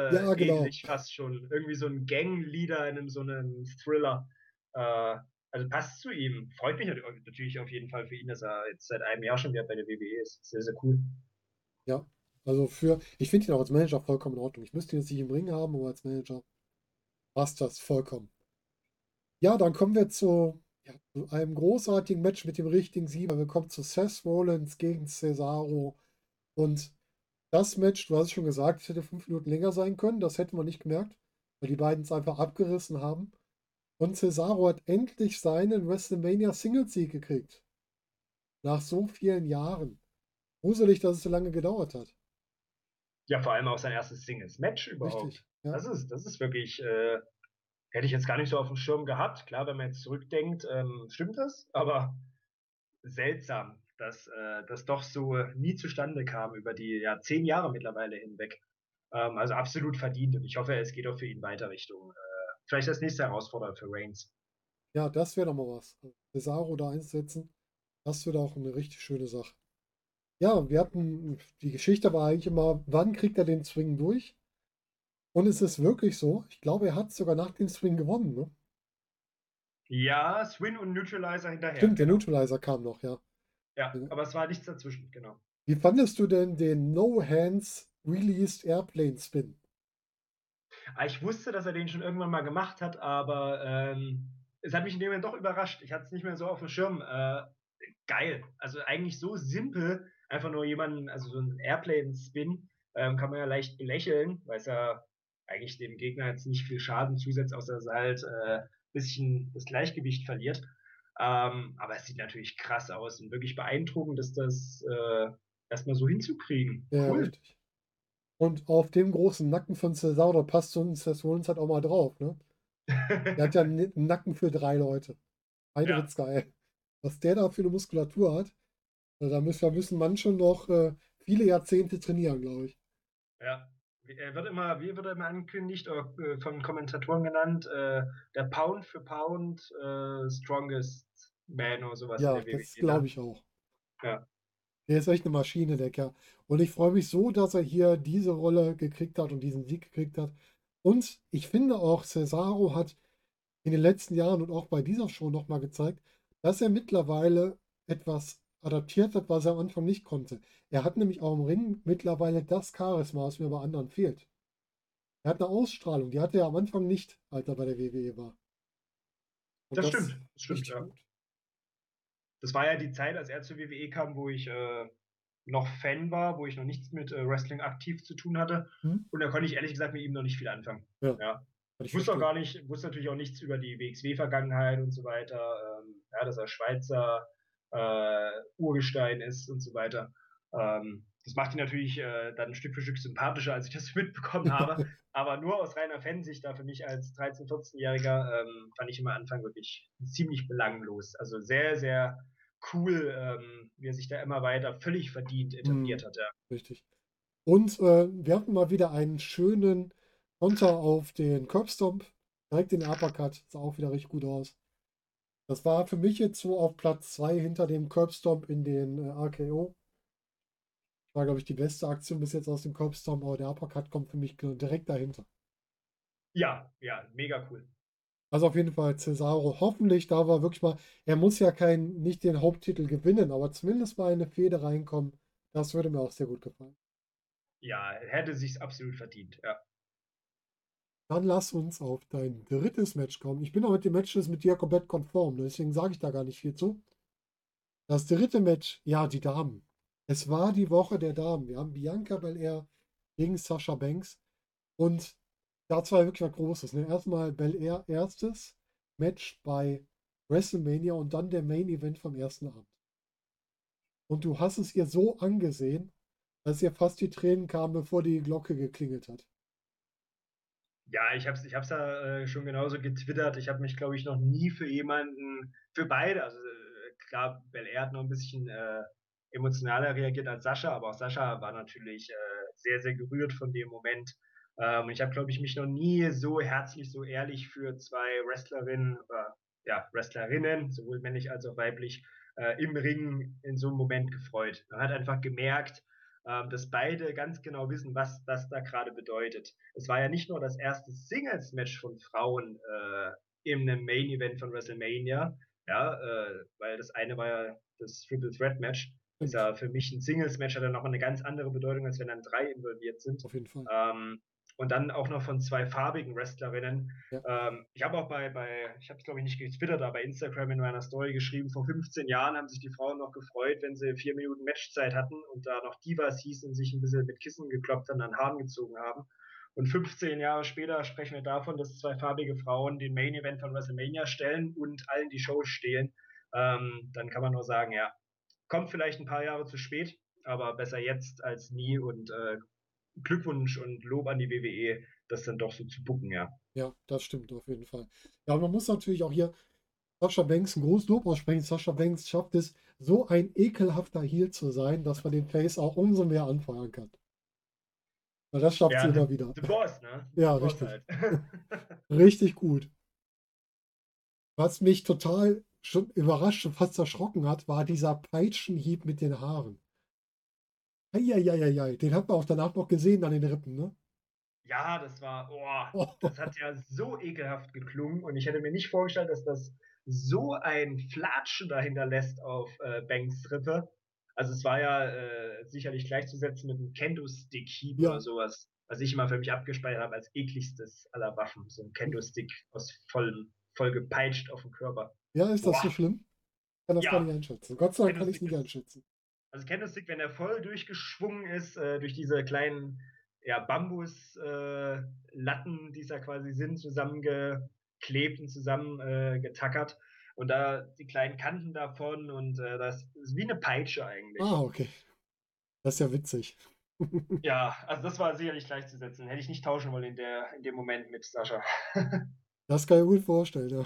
Ja, Pate genau. ähnlich fast schon. Irgendwie so 'n Gang-Leader in 'nem so 'nem Thriller. Äh, also, passt zu ihm. Freut mich nat natürlich auf jeden Fall für ihn, dass er jetzt seit einem Jahr schon wieder bei der WWE ist. Sehr, sehr cool. Ja, also, für ich finde ihn auch als Manager vollkommen in Ordnung. Ich müsste ihn jetzt nicht im Ring haben, aber als Manager passt das vollkommen. Ja, dann kommen wir zu ja, zu einem großartigen Match mit dem richtigen Sieger. Wir kommen zu Seth Rollins gegen Cesaro. Und das Match, du hast es schon gesagt, es hätte 5 Minuten länger sein können. Das hätte man nicht gemerkt, weil die beiden es einfach abgerissen haben. Und Cesaro hat endlich seinen WrestleMania-Singles-Sieg gekriegt. Nach so vielen Jahren. Gruselig, dass es so lange gedauert hat. Ja, vor allem auch sein 1. Singles-Match Richtig, überhaupt. ja. Das ist das ist wirklich, äh hätte ich jetzt gar nicht so aufm Schirm gehabt. Klar, wenn man jetzt zurückdenkt, ähm, stimmt das, aber seltsam, dass, äh, das doch so nie zustande kam über die, ja, 10 Jahre mittlerweile hinweg. Ähm, also, absolut verdient und ich hoffe, es geht auch für ihn weiter Richtung, äh vielleicht als nächster Herausforderer für Reigns. Ja, das wäre doch mal was. Cesaro da einzusetzen. Das wird auch eine richtig schöne Sache. Ja, wir hatten, die Geschichte war eigentlich immer, wann kriegt er den Swing durch? Und es ist wirklich so, ich glaube, er hat sogar nach dem Swing gewonnen, ne? Ja, Swing und Neutralizer hinterher. Stimmt, der genau. Neutralizer kam noch, ja. Ja, aber es war nichts dazwischen, genau. Wie fandest du denn den No Hands Released Airplane Spin? Ah, ich wusste, dass er den schon irgendwann mal gemacht hat, aber ähm, es hat mich in dem Moment doch überrascht. Ich hatte es nicht mehr so auf dem Schirm. Äh, geil. Also eigentlich so simpel, einfach nur jemanden, also so ein Airplane-Spin, ähm, kann man ja leicht belächeln, weil es ja eigentlich dem Gegner jetzt nicht viel Schaden zusetzt, außer dass er halt ein äh, bisschen das Gleichgewicht verliert. Ähm, aber es sieht natürlich krass aus und wirklich beeindruckend, dass das äh, erstmal so hinzukriegen. Ja, cool. richtig. Und auf dem großen Nacken von Cesaro passt uns das Rollins halt auch mal drauf, ne? Der hat ja einen Nacken für drei Leute. Beide ja. wird's geil. Was der da für eine Muskulatur hat, also da müssen, da müssen man schon noch äh, viele Jahrzehnte trainieren, glaube ich. Ja. Er wird immer, wie wird er immer angekündigt, oder, äh, von Kommentatoren genannt, äh, der Pound für Pound äh, Strongest Man oder sowas. Ja, das ne? glaube ich auch. Ja. Der ist echt eine Maschine, der Kerl. Und ich freue mich so, dass er hier diese Rolle gekriegt hat und diesen Sieg gekriegt hat. Und ich finde auch, Cesaro hat in den letzten Jahren und auch bei dieser Show nochmal gezeigt, dass er mittlerweile etwas adaptiert hat, was er am Anfang nicht konnte. Er hat nämlich auch im Ring mittlerweile das Charisma, was mir bei anderen fehlt. Er hat eine Ausstrahlung, die hatte er am Anfang nicht, als er bei der WWE war. Das, das, stimmt, das stimmt, ja. Gut. Das war ja die Zeit, als er zur WWE kam, wo ich äh, noch Fan war, wo ich noch nichts mit äh, Wrestling aktiv zu tun hatte. Hm? Und da konnte ich ehrlich gesagt mit ihm noch nicht viel anfangen. Ja. ja. Ich wusste auch gar nicht, wusste natürlich auch nichts über die WXW-Vergangenheit und so weiter. Ähm, ja, dass er Schweizer äh, Urgestein ist und so weiter. Ähm, das macht ihn natürlich äh, dann Stück für Stück sympathischer, als ich das mitbekommen habe. Aber nur aus reiner Fansicht, da für mich als 13-, 14-Jähriger, ähm, fand ich immer Anfang wirklich ziemlich belanglos. Also sehr, sehr cool, ähm, wie er sich da immer weiter völlig verdient etabliert mhm, hat. Ja. Richtig. Und äh, wir hatten mal wieder einen schönen Konter auf den Curbstomp. Direkt den Uppercut. Sah auch wieder richtig gut aus. Das war für mich jetzt so auf Platz 2 hinter dem Curbstomp in den äh, RKO. War, glaube ich, die beste Aktion bis jetzt aus dem Curbstomp, aber der Uppercut kommt für mich direkt dahinter. Ja, ja, mega cool. Also auf jeden Fall Cesaro. Hoffentlich, da war wirklich mal, er muss ja kein, nicht den Haupttitel gewinnen, aber zumindest mal in eine Fehde reinkommen. Das würde mir auch sehr gut gefallen. Ja, hätte sich's absolut verdient, ja. Dann lass uns auf dein drittes Match kommen. Ich bin auch mit dem Matches mit dir komplett konform, deswegen sage ich da gar nicht viel zu. Das dritte Match, ja, die Damen. Es war die Woche der Damen. Wir haben Bianca Belair gegen Sascha Banks. Und da war wirklich was Großes. Ne? Erstmal Belair erstes Match bei WrestleMania und dann der Main Event vom ersten Abend. Und du hast es ihr so angesehen, dass ihr fast die Tränen kamen, bevor die Glocke geklingelt hat. Ja, ich habe es ich hab's ja äh, schon genauso getwittert. Ich habe mich, glaube ich, noch nie für jemanden, für beide, also äh, klar, Belair hat noch ein bisschen äh, emotionaler reagiert als Sascha, aber auch Sascha war natürlich äh, sehr, sehr gerührt von dem Moment. Ähm, ich habe, glaube ich, mich noch nie so herzlich, so ehrlich für zwei Wrestlerinnen, ja, Wrestlerinnen, sowohl männlich als auch weiblich, äh, im Ring in so einem Moment gefreut. Man hat einfach gemerkt, ähm, dass beide ganz genau wissen, was das da gerade bedeutet. Es war ja nicht nur das erste Singles-Match von Frauen äh, in einem Main-Event von WrestleMania, ja, äh, weil das eine war ja das Triple Threat Match. Ist ja für mich ein Singles-Match hat dann noch eine ganz andere Bedeutung, als wenn dann drei involviert sind. Auf jeden Fall. Ähm, und dann auch noch von zwei farbigen Wrestlerinnen. Ja. Ähm, ich habe auch bei, bei ich habe es glaube ich nicht getwittert, aber bei Instagram in meiner Story geschrieben, vor 15 Jahren haben sich die Frauen noch gefreut, wenn sie vier Minuten Matchzeit hatten und da noch Divas hießen und sich ein bisschen mit Kissen gekloppt und an Haaren gezogen haben. Und 15 Jahre später sprechen wir davon, dass zwei farbige Frauen den Main Event von WrestleMania stellen und allen die Show stehlen. Ähm, dann kann man nur sagen, ja, kommt vielleicht ein paar Jahre zu spät, aber besser jetzt als nie und äh, Glückwunsch und Lob an die WWE, das dann doch so zu bucken, ja. Ja, das stimmt auf jeden Fall. Ja, aber man muss natürlich auch hier Sascha Banks ein großes Lob aussprechen. Sascha Banks schafft es, so ein ekelhafter Heel zu sein, dass man den Face auch umso mehr anfeuern kann. Weil das schafft ja, sie immer wieder. The Boss, ne? Ja, richtig. Halt. richtig gut. Was mich total schon überrascht und fast erschrocken hat, war dieser Peitschenhieb mit den Haaren. Eieieiei, den hat man auch danach noch gesehen an den Rippen, ne? Ja, das war, oh, das hat ja so ekelhaft geklungen und ich hätte mir nicht vorgestellt, dass das so ein Flatschen dahinter lässt auf äh, Banks Rippe. Also es war ja äh, sicherlich gleichzusetzen mit einem Kendo-Stick-Hieb Ja. oder sowas, was ich immer für mich abgespeichert habe als ekligstes aller Waffen. So ein Kendo-Stick aus voll, voll gepeitscht auf dem Körper. Ja, ist das so Boah. schlimm? Ich kann das Ja. gar nicht einschätzen. Gott sei Dank kann ich es nicht einschätzen. Also Kendo-Stick, wenn er voll durchgeschwungen ist, äh, durch diese kleinen ja, Bambus-Latten, äh, die es ja quasi sind, zusammengeklebt und zusammengetackert. Äh, und da die kleinen Kanten davon und äh, das ist wie eine Peitsche eigentlich. Ah, okay. Das ist ja witzig. Ja, also das war sicherlich gleichzusetzen. Hätte ich nicht tauschen wollen in, der, in dem Moment mit Sascha. Das kann ich mir gut vorstellen, ja.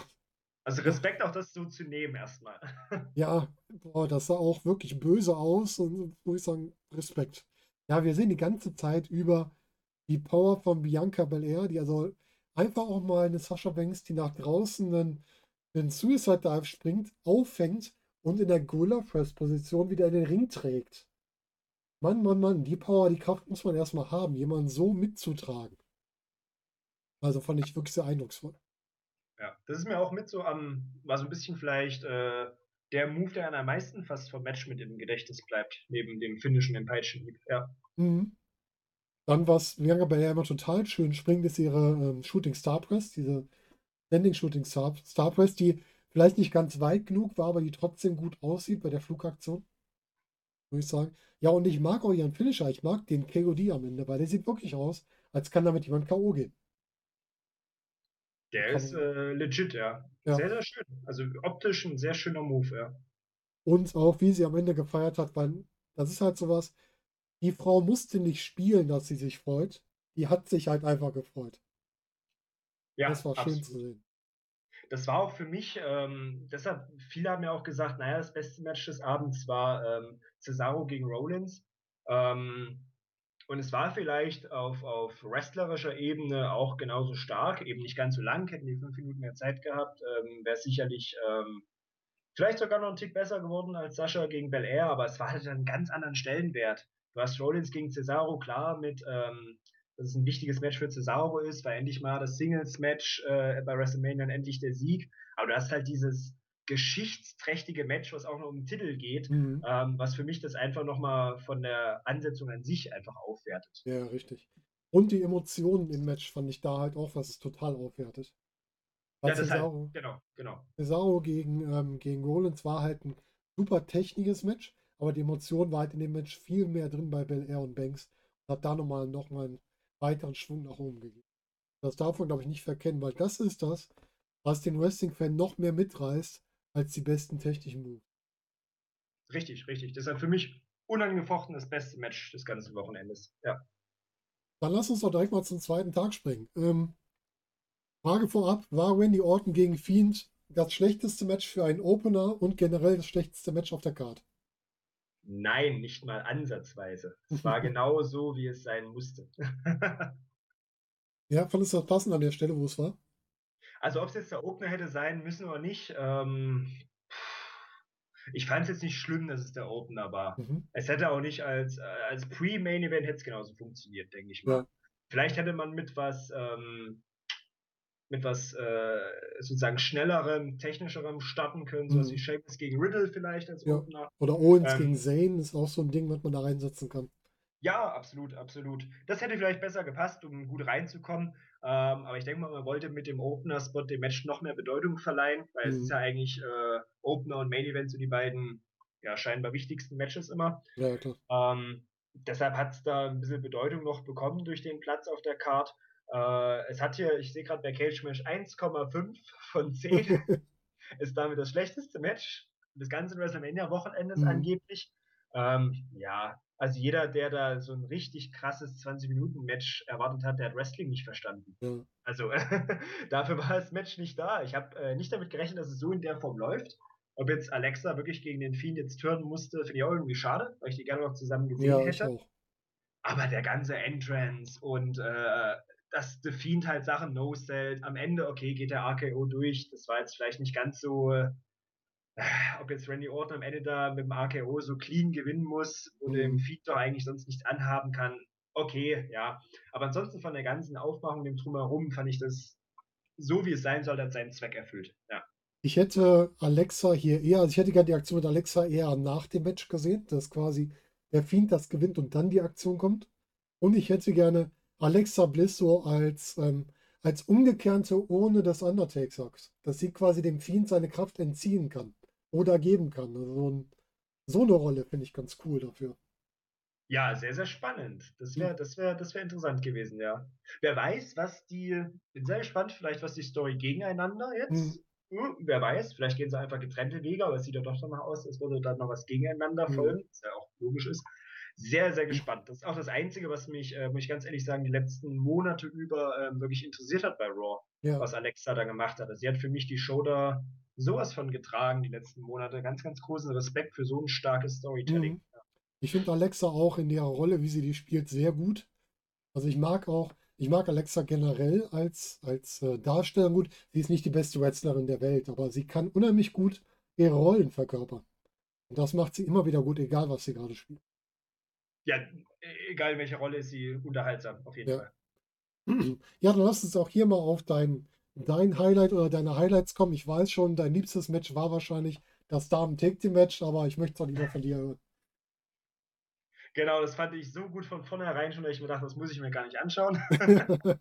Also Respekt auch das so zu nehmen erstmal. Ja, boah, das sah auch wirklich böse aus und muss ich sagen, Respekt. Ja, wir sehen die ganze Zeit über die Power von Bianca Belair, die also einfach auch mal eine Sascha Banks, die nach draußen einen, einen Suicide Dive springt, auffängt und in der Gorilla Press Position wieder in den Ring trägt. Mann, Mann, Mann, die Power, die Kraft muss man erstmal haben, jemanden so mitzutragen. Also fand ich wirklich sehr eindrucksvoll. Ja, das ist mir auch mit so am, war so ein bisschen vielleicht äh, der Move, der am meisten fast vom Match mit im Gedächtnis bleibt, neben dem finnischen im Peitschenhieb. Ja. Mhm. Dann, was Bianca Belair immer total schön springt, ist ihre ähm, Shooting Star Press, diese Standing Shooting Star, Star Press, die vielleicht nicht ganz weit genug war, aber die trotzdem gut aussieht bei der Flugaktion. Würde ich sagen. Ja, und ich mag auch ihren Finisher. Ich mag den KOD am Ende, weil der sieht wirklich aus, als kann damit jemand K.O. gehen. Der Kann ist äh, legit, ja. Ja. Sehr, sehr schön. Also optisch ein sehr schöner Move, ja. Und auch wie sie am Ende gefeiert hat, weil das ist halt sowas, die Frau musste nicht spielen, dass sie sich freut. Die hat sich halt einfach gefreut. Ja, das war schön absolut. zu sehen. Das war auch für mich, ähm, deshalb, viele haben ja auch gesagt, naja, das beste Match des Abends war ähm, Cesaro gegen Rollins. Ähm, und es war vielleicht auf, auf wrestlerischer Ebene auch genauso stark, eben nicht ganz so lang, hätten die fünf Minuten mehr Zeit gehabt, ähm, wäre sicherlich ähm, vielleicht sogar noch ein Tick besser geworden als Sascha gegen Belair, aber es war halt einen ganz anderen Stellenwert. Du hast Rollins gegen Cesaro, klar, mit, ähm, dass es ein wichtiges Match für Cesaro ist, weil endlich mal das Singles-Match äh, bei WrestleMania und endlich der Sieg. Aber du hast halt dieses geschichtsträchtige Match, was auch noch um den Titel geht, Mhm. ähm, was für mich das einfach nochmal von der Ansetzung an sich einfach aufwertet. Ja, richtig. Und die Emotionen im Match fand ich da halt auch, was es total aufwertet. Weil Ja, das halt, Cesaro, genau, genau. Cesaro gegen, ähm, gegen Rollins war halt ein super technisches Match, aber die Emotion war halt in dem Match viel mehr drin bei Belair und Banks und hat da nochmal noch mal einen weiteren Schwung nach oben gegeben. Das darf man, glaube ich, nicht verkennen, weil das ist das, was den Wrestling-Fan noch mehr mitreißt als die besten technischen Moves. Richtig, richtig. Deshalb für mich unangefochten das beste Match des ganzen Wochenendes. Ja. Dann lass uns doch direkt mal zum zweiten Tag springen. Ähm, Frage vorab, war Randy Orton gegen Fiend das schlechteste Match für einen Opener und generell das schlechteste Match auf der Card? Nein, nicht mal ansatzweise. Es war genau so, wie es sein musste. Ja, fandest du das passend an der Stelle, wo es war? Also ob es jetzt der Opener hätte sein müssen oder nicht, ähm, ich fand es jetzt nicht schlimm, dass es der Opener war. Mhm. Es hätte auch nicht als, äh, als Pre-Main-Event hätte es genauso funktioniert, denke ich mal. Ja. Vielleicht hätte man mit was, ähm, mit was äh, sozusagen schnellerem, technischerem starten können, sowas Mhm. wie Sheamus gegen Riddle vielleicht als Ja. Opener. Oder Owens Ähm, gegen Zayn ist auch so ein Ding, was man da reinsetzen kann. Ja, absolut, absolut. Das hätte vielleicht besser gepasst, um gut reinzukommen. Ähm, aber ich denke mal, man wollte mit dem Opener-Spot dem Match noch mehr Bedeutung verleihen, weil es Mhm. ist ja eigentlich äh, Opener und Main Event so die beiden ja, scheinbar wichtigsten Matches immer. Ja, klar. Ähm, deshalb hat es da ein bisschen Bedeutung noch bekommen durch den Platz auf der Card. Äh, es hat hier, ich sehe gerade bei Cage Match 1,5 von 10. ist damit das schlechteste Match des ganzen WrestleMania-Wochenendes Mhm. angeblich. Ähm, ja, also jeder, der da so ein richtig krasses 20-Minuten-Match erwartet hat, der hat Wrestling nicht verstanden. Ja. Also dafür war das Match nicht da. Ich habe äh, nicht damit gerechnet, dass es so in der Form läuft. Ob jetzt Alexa wirklich gegen den Fiend jetzt turnen musste, finde ich auch irgendwie schade, weil ich die gerne noch zusammen gesehen ja, hätte. Aber der ganze Entrance und äh, dass The Fiend halt Sachen no-sellt. Am Ende, okay, geht der RKO durch. Das war jetzt vielleicht nicht ganz so, äh, ob jetzt Randy Orton am Ende da mit dem AKO so clean gewinnen muss, wo mhm. dem Feed doch eigentlich sonst nichts anhaben kann. Okay, ja. Aber ansonsten von der ganzen Aufmachung, dem Drumherum, fand ich das so, wie es sein soll, hat seinen Zweck erfüllt. Ja. Ich hätte Alexa hier eher, also ich hätte gerne die Aktion mit Alexa eher nach dem Match gesehen, dass quasi der Fiend das gewinnt und dann die Aktion kommt. Und ich hätte gerne Alexa Bliss so als, ähm, als umgekehrte Urne des Undertakers, dass sie quasi dem Fiend seine Kraft entziehen kann oder geben kann. Also so, ein, so eine Rolle finde ich ganz cool dafür. Ja, sehr, sehr spannend. Das wäre das wär, das wär interessant gewesen, ja. Wer weiß, was die, bin sehr gespannt, vielleicht was die Story gegeneinander jetzt. Hm. Hm, wer weiß, vielleicht gehen sie einfach getrennte Wege, aber es sieht ja doch danach aus, als würde dann noch was gegeneinander hm. folgen, was ja auch logisch ist. Sehr, sehr gespannt. Das ist auch das Einzige, was mich, äh, muss ich ganz ehrlich sagen, die letzten Monate über äh, wirklich interessiert hat bei Raw, ja. was Alexa da gemacht hat. Also sie hat für mich die Show da sowas von getragen die letzten Monate. Ganz, ganz großen Respekt für so ein starkes Storytelling. Mhm. Ich finde Alexa auch in ihrer Rolle, wie sie die spielt, sehr gut. Also ich mag auch, ich mag Alexa generell als, als äh, Darsteller gut. Sie ist nicht die beste Wrestlerin der Welt, aber sie kann unheimlich gut ihre Rollen verkörpern. Und das macht sie immer wieder gut, egal was sie gerade spielt. Ja, egal in welcher Rolle ist sie unterhaltsam, auf jeden ja. Fall. Ja, dann lass uns auch hier mal auf dein, dein Highlight oder deine Highlights kommen. Ich weiß schon, dein liebstes Match war wahrscheinlich das Damen-Take-Team-Match, aber ich möchte es auch lieber von dir hören. Genau, das fand ich so gut von vornherein schon, dass ich mir dachte, das muss ich mir gar nicht anschauen.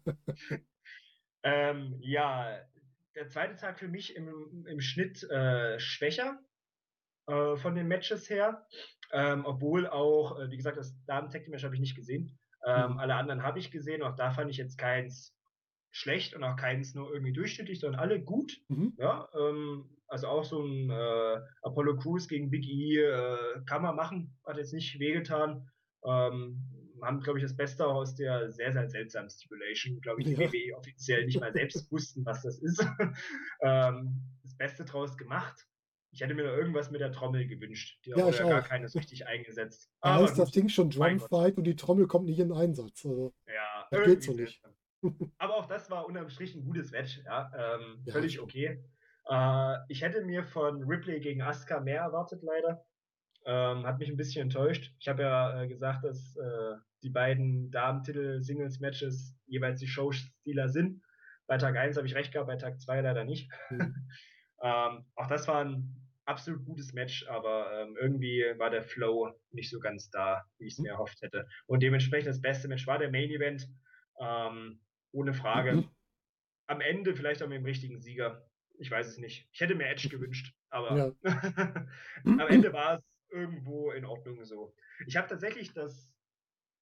ähm, ja, der zweite Tag für mich im, im Schnitt äh, schwächer äh, von den Matches her. Ähm, obwohl auch, äh, wie gesagt, das Damen-Tag-Match habe ich nicht gesehen. Ähm, mhm. Alle anderen habe ich gesehen. Auch da fand ich jetzt keins schlecht und auch keins nur irgendwie durchschnittlich, sondern alle gut. Mhm. Ja, ähm, also auch so ein äh, Apollo Crews gegen Big E äh, kann man machen, hat jetzt nicht wehgetan. Ähm, haben, glaube ich, das Beste aus der sehr, sehr seltsamen Stipulation, glaube ich, die ja. WWE offiziell nicht mal selbst wussten, was das ist. ähm, das Beste draus gemacht. Ich hätte mir da irgendwas mit der Trommel gewünscht. Die ja, haben ja gar keines richtig eingesetzt. Da Aber ist das Ding schon Drumfight und die Trommel kommt nicht in Einsatz. Also, ja, das geht so nicht. Aber auch das war unterm Strich ein gutes Match. Ja, ähm, ja völlig okay. Äh, ich hätte mir von Ripley gegen Asuka mehr erwartet, leider. Ähm, hat mich ein bisschen enttäuscht. Ich habe ja äh, gesagt, dass äh, die beiden Damentitel-Singles-Matches jeweils die Showstealer sind. Bei Tag 1 habe ich recht gehabt, bei Tag 2 leider nicht. Mhm. ähm, auch das war ein absolut gutes Match, aber ähm, irgendwie war der Flow nicht so ganz da, wie ich es mir erhofft hätte. Und dementsprechend das beste Match war der Main Event. Ähm, ohne Frage. Mhm. Am Ende vielleicht auch mit dem richtigen Sieger. Ich weiß es nicht. Ich hätte mir Edge gewünscht, aber ja. am Ende war es irgendwo in Ordnung so. Ich habe tatsächlich das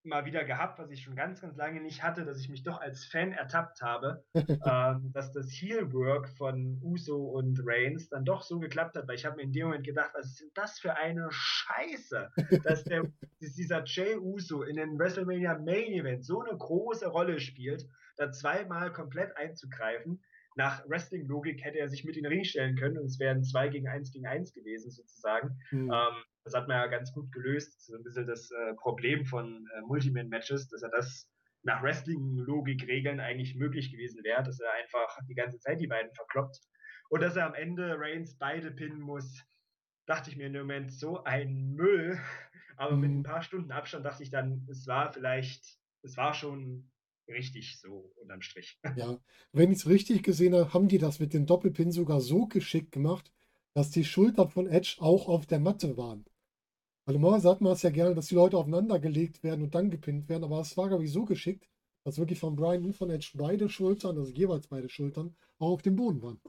mal wieder gehabt, was ich schon ganz, ganz lange nicht hatte, dass ich mich doch als Fan ertappt habe, ähm, dass das Heelwork von Uso und Reigns dann doch so geklappt hat, weil ich habe mir in dem Moment gedacht, was ist denn das für eine Scheiße, dass, der, dass dieser Jay Uso in den WrestleMania Main Event so eine große Rolle spielt, da zweimal komplett einzugreifen. Nach Wrestling-Logik hätte er sich mit in den Ring stellen können und es wären zwei gegen eins gegen eins gewesen sozusagen. Mhm. Ähm, das hat man ja ganz gut gelöst. So ein bisschen das äh, Problem von äh, Multiman-Matches, dass er das nach Wrestling-Logik-Regeln eigentlich möglich gewesen wäre, dass er einfach die ganze Zeit die beiden verkloppt. Und dass er am Ende Reigns beide pinnen muss, dachte ich mir in dem Moment, so ein Müll. Aber mit ein paar Stunden Abstand dachte ich dann, es war vielleicht, es war schon richtig so unterm Strich. Ja, wenn ich es richtig gesehen habe, haben die das mit dem Doppelpin sogar so geschickt gemacht, dass die Schultern von Edge auch auf der Matte waren. Weil normalerweise sagt man es ja gerne, dass die Leute aufeinander gelegt werden und dann gepinnt werden, aber es war, glaube ich, so geschickt, dass wirklich von Brian und von Edge beide Schultern, also jeweils beide Schultern, auch auf dem Boden waren.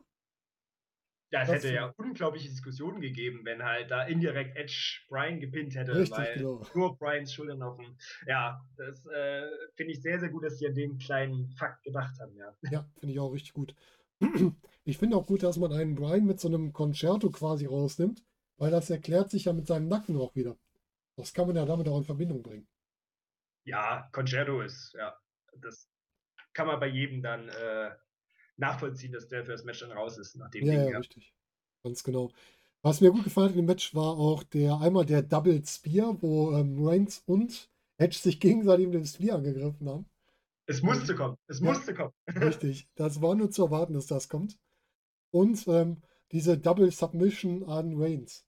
Ja, es das hätte ja unglaubliche Diskussionen gegeben, wenn halt da indirekt Edge Brian gepinnt hätte, richtig, weil genau. nur Brians Schultern auf dem. Ja, das äh, finde ich sehr, sehr gut, dass sie an den kleinen Fakt gedacht haben, ja. Ja, finde ich auch richtig gut. Ich finde auch gut, dass man einen Brian mit so einem Concerto quasi rausnimmt, weil das erklärt sich ja mit seinem Nacken auch wieder. Das kann man ja damit auch in Verbindung bringen. Ja, Concerto ist, ja, das kann man bei jedem dann äh, nachvollziehen, dass der für das Match dann raus ist. Nach dem ja, ja, richtig. Ganz genau. Was mir gut gefallen hat im Match war auch der einmal der Double Spear, wo ähm, Reigns und Edge sich gegenseitig mit dem Spear angegriffen haben. Es musste kommen. Es ja, musste kommen. richtig. Das war nur zu erwarten, dass das kommt. Und ähm, diese Double Submission an Reigns.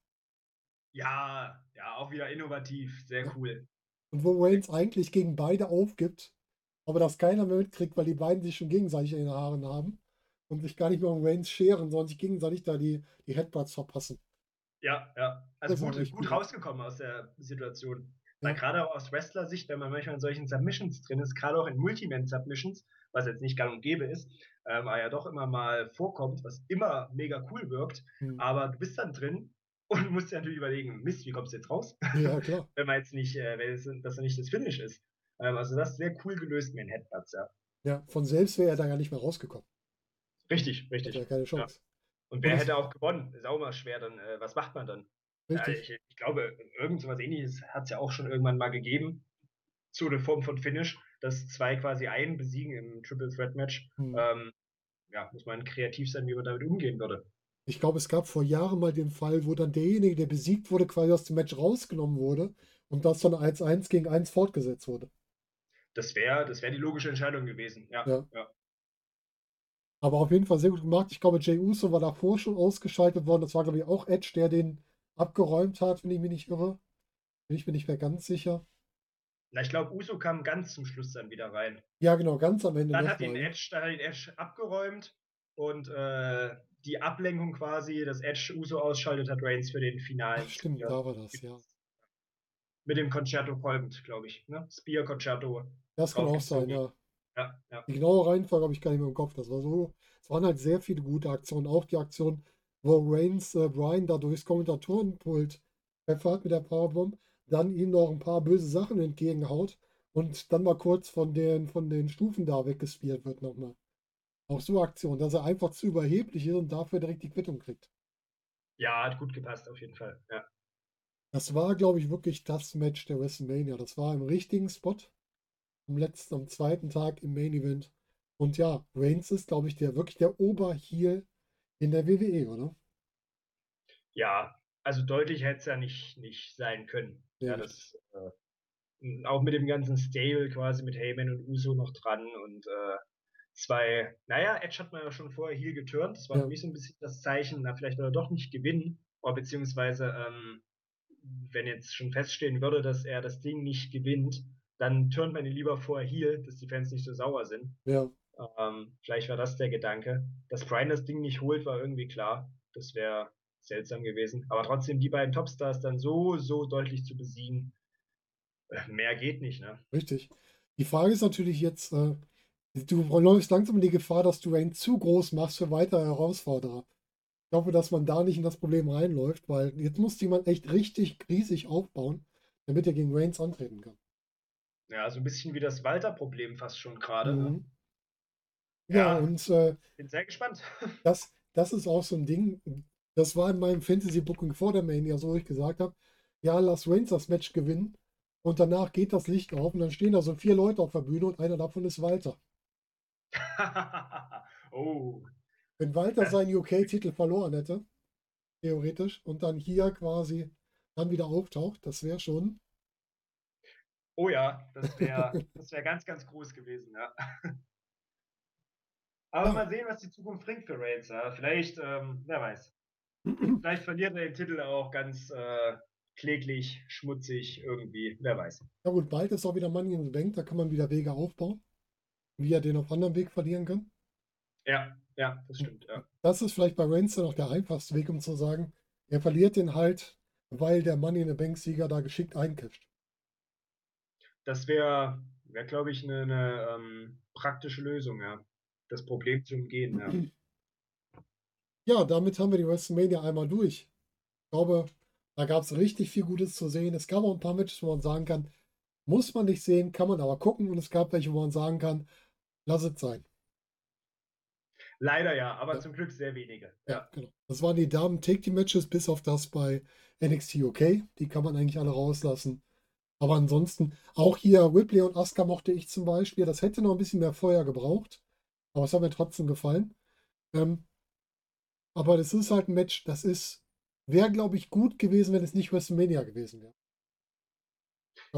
Ja, ja, auch wieder innovativ, sehr cool. Und wo Reigns eigentlich gegen beide aufgibt, aber das keiner mehr mitkriegt, weil die beiden sich schon gegenseitig in den Haaren haben und sich gar nicht mehr um Reigns scheren, sondern sich gegenseitig da die, die Headbutts verpassen. Ja, ja. Also Das gut, gut rausgekommen aus der Situation. Ja. gerade auch aus Wrestler-Sicht, wenn man manchmal in solchen Submissions drin ist, gerade auch in Multiman-Submissions, was jetzt nicht gang und gäbe ist, ähm, aber ja doch immer mal vorkommt, was immer mega cool wirkt, Hm. aber du bist dann drin und musst dir natürlich überlegen, Mist, wie kommst du jetzt raus? Ja, klar. wenn man jetzt nicht, äh, wenn es, dass er nicht das Finish ist. Ähm, also das ist sehr cool gelöst mit den Headbutts, ja. Ja, von selbst wäre er da gar nicht mehr rausgekommen. Richtig, richtig. ja keine Chance. Und wer Und hätte auch gewonnen? Ist auch mal schwer, dann, äh, was macht man dann? Ja, Richtig. ich, ich glaube, irgend so was ähnliches hat es ja auch schon irgendwann mal gegeben. So eine Form von Finish, dass zwei quasi einen besiegen im Triple Threat Match. Hm. Ähm, ja, muss man kreativ sein, wie man damit umgehen würde. Ich glaube, es gab vor Jahren mal den Fall, wo dann derjenige, der besiegt wurde, quasi aus dem Match rausgenommen wurde und das dann als 1 gegen 1 fortgesetzt wurde. Das wäre das wär die logische Entscheidung gewesen. Ja, Ja. ja. Aber auf jeden Fall sehr gut gemacht. Ich glaube, Jey Uso war davor schon ausgeschaltet worden. Das war, glaube ich, auch Edge, der den abgeräumt hat, wenn ich mich nicht irre. Bin ich mir nicht mehr ganz sicher. Na, ich glaube, Uso kam ganz zum Schluss dann wieder rein. Ja, genau, ganz am Ende Dann hat ihn? Edge, dann hat ihn Edge abgeräumt und äh, die Ablenkung quasi, dass Edge Uso ausschaltet, hat Reigns für den finalen Ach, stimmt, Spear da war das, ja. Mit dem Concerto folgend, glaube ich. Ne? Spear Concerto. Das kann auch sein, ja. Ja, ja. Die genaue Reihenfolge habe ich gar nicht mehr im Kopf. Das war so, es waren halt sehr viele gute Aktionen. Auch die Aktion, wo Reigns äh, Brian da durchs Kommentatorenpult pfeffert mit der Powerbomb, dann ihm noch ein paar böse Sachen entgegenhaut und dann mal kurz von den, von den Stufen da weggespielt wird nochmal. Auch so Aktionen, dass er einfach zu überheblich ist und dafür direkt die Quittung kriegt. ja, hat gut gepasst, auf jeden Fall. Ja. Das war, glaube ich, wirklich das Match der WrestleMania. Das war im richtigen Spot. Am letzten, am zweiten Tag im Main Event. Und ja, Reigns ist, glaube ich, der wirklich der Oberheel in der WWE, oder? ja, also deutlich hätte es ja nicht, nicht sein können. Ja, Ja, das, äh, auch mit dem ganzen Stable quasi mit Heyman und Uso noch dran und äh, zwei, naja, Edge hat man ja schon vorher hier geturnt. Das war Ja. für mich so ein bisschen das Zeichen, na, vielleicht er doch nicht gewinnen. Oder beziehungsweise, ähm, wenn jetzt schon feststehen würde, dass er das Ding nicht gewinnt, dann turnt man ihn lieber vorher hier, dass die Fans nicht so sauer sind. Ja, Ähm, vielleicht war das der Gedanke. Dass Brian das Ding nicht holt, war irgendwie klar. Das wäre seltsam gewesen. Aber trotzdem die beiden Topstars dann so, so deutlich zu besiegen, äh, mehr geht nicht, ne? richtig. Die Frage ist natürlich jetzt, äh, du läufst langsam in die Gefahr, dass du Reigns zu groß machst für weitere Herausforderer. Ich hoffe, dass man da nicht in das Problem reinläuft, weil jetzt muss jemand echt richtig riesig aufbauen, damit er gegen Reigns antreten kann. Ja, so ein bisschen wie das Walter-Problem fast schon gerade. Ne? Mhm. Ja, Ja. und äh, Bin sehr gespannt. das, das ist auch so ein Ding. Das war in meinem Fantasy-Booking vor der Mania so, wo ich gesagt habe, ja, lass Reigns das Match gewinnen und danach geht das Licht auf und dann stehen da so vier Leute auf der Bühne und einer davon ist Walter. oh, Wenn Walter seinen UK-Titel verloren hätte, theoretisch, und dann hier quasi dann wieder auftaucht, das wäre schon, oh ja, das wäre das wär ganz, ganz groß gewesen, ja. Aber Ja. mal sehen, was die Zukunft bringt für Reigns. Ja. Vielleicht, ähm, wer weiß. Vielleicht verliert er den Titel auch ganz äh, kläglich, schmutzig irgendwie. Wer weiß. ja gut, bald ist auch wieder Money in the Bank, da kann man wieder Wege aufbauen, wie er den auf anderem Weg verlieren kann. Ja, ja, das stimmt. Ja. Das ist vielleicht bei Reigns dann auch der einfachste Weg, um zu sagen, er verliert den halt, weil der Money in the Bank Sieger da geschickt eincasht. Das wäre, wär, glaube ich, eine ne, ähm, praktische Lösung, ja. Das Problem zu umgehen, ja. Ja, damit haben wir die WrestleMania einmal durch. Ich glaube, da gab es richtig viel Gutes zu sehen. Es gab auch ein paar Matches, wo man sagen kann, muss man nicht sehen, kann man aber gucken. Und es gab welche, wo man sagen kann, lass es sein. Leider ja, aber Ja. zum Glück sehr wenige. Ja, genau. Das waren die Damen Take Team Matches, bis auf das bei NXT UK. Die kann man eigentlich alle rauslassen. Aber ansonsten, auch hier Ripley und Asuka mochte ich zum Beispiel. Das hätte noch ein bisschen mehr Feuer gebraucht. Aber es hat mir trotzdem gefallen. Ähm, aber das ist halt ein Match, das ist, wäre, glaube ich, gut gewesen, wenn es nicht WrestleMania gewesen wäre.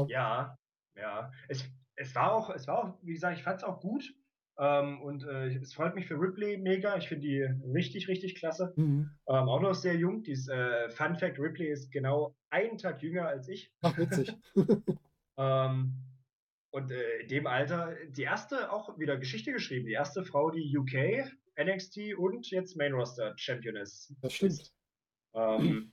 Ja, ja. Es, es war auch, es war auch, wie gesagt, ich fand es auch gut. Ähm, und äh, es freut mich für Ripley mega. Ich finde die richtig, richtig klasse. Mhm. Ähm, auch noch sehr jung. Dies, äh, Fun Fact: Ripley ist genau einen Tag jünger als ich. Ach, witzig. ähm, und äh, in dem Alter, die erste auch wieder Geschichte geschrieben. Die erste Frau, die UK, NXT und jetzt Main Roster Champion ist. Das stimmt. Ähm,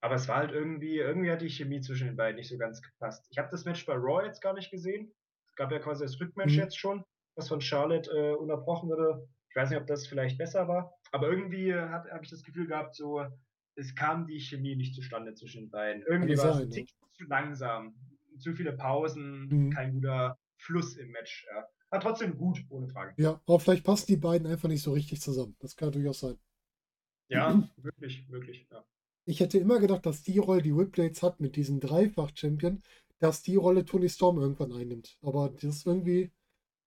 aber es war halt irgendwie, irgendwie hat die Chemie zwischen den beiden nicht so ganz gepasst. Ich habe das Match bei Raw jetzt gar nicht gesehen. Es gab ja quasi das Rückmatch mhm. jetzt schon, was von Charlotte äh, unterbrochen wurde. Ich weiß nicht, ob das vielleicht besser war. Aber irgendwie habe ich das Gefühl gehabt, so, es kam die Chemie nicht zustande zwischen den beiden. Irgendwie war es ein Tick zu langsam. Zu viele Pausen, mhm. kein guter Fluss im Match. Ja. Aber trotzdem gut, ohne Frage. Ja, aber vielleicht passen die beiden einfach nicht so richtig zusammen. Das kann durchaus sein. Ja, wirklich, wirklich, ja. Ich hätte immer gedacht, dass die Rolle, die Whipblades hat mit diesem Dreifach-Champion, dass die Rolle Tony Storm irgendwann einnimmt. Aber das ist irgendwie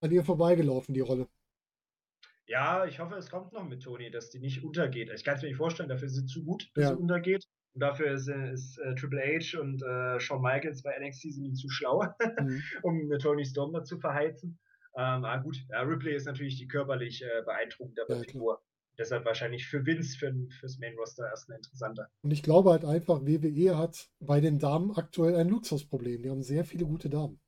an ihr vorbeigelaufen, die Rolle. Ja, ich hoffe, es kommt noch mit Tony, dass die nicht untergeht. Ich kann es mir nicht vorstellen, dafür ist sie zu gut, dass ja. sie untergeht. Und dafür ist, ist äh, Triple H und äh, Shawn Michaels bei NXT sind die zu schlau, mhm. um eine Tony Storm da zu verheizen. Ähm, ah, gut, ja, Ripley ist natürlich die körperlich äh, beeindruckende ja, Figur deshalb wahrscheinlich für Vince, für, fürs Main Roster erst ein interessanter. Und ich glaube halt einfach, WWE hat bei den Damen aktuell ein Luxusproblem. Die haben sehr viele gute Damen.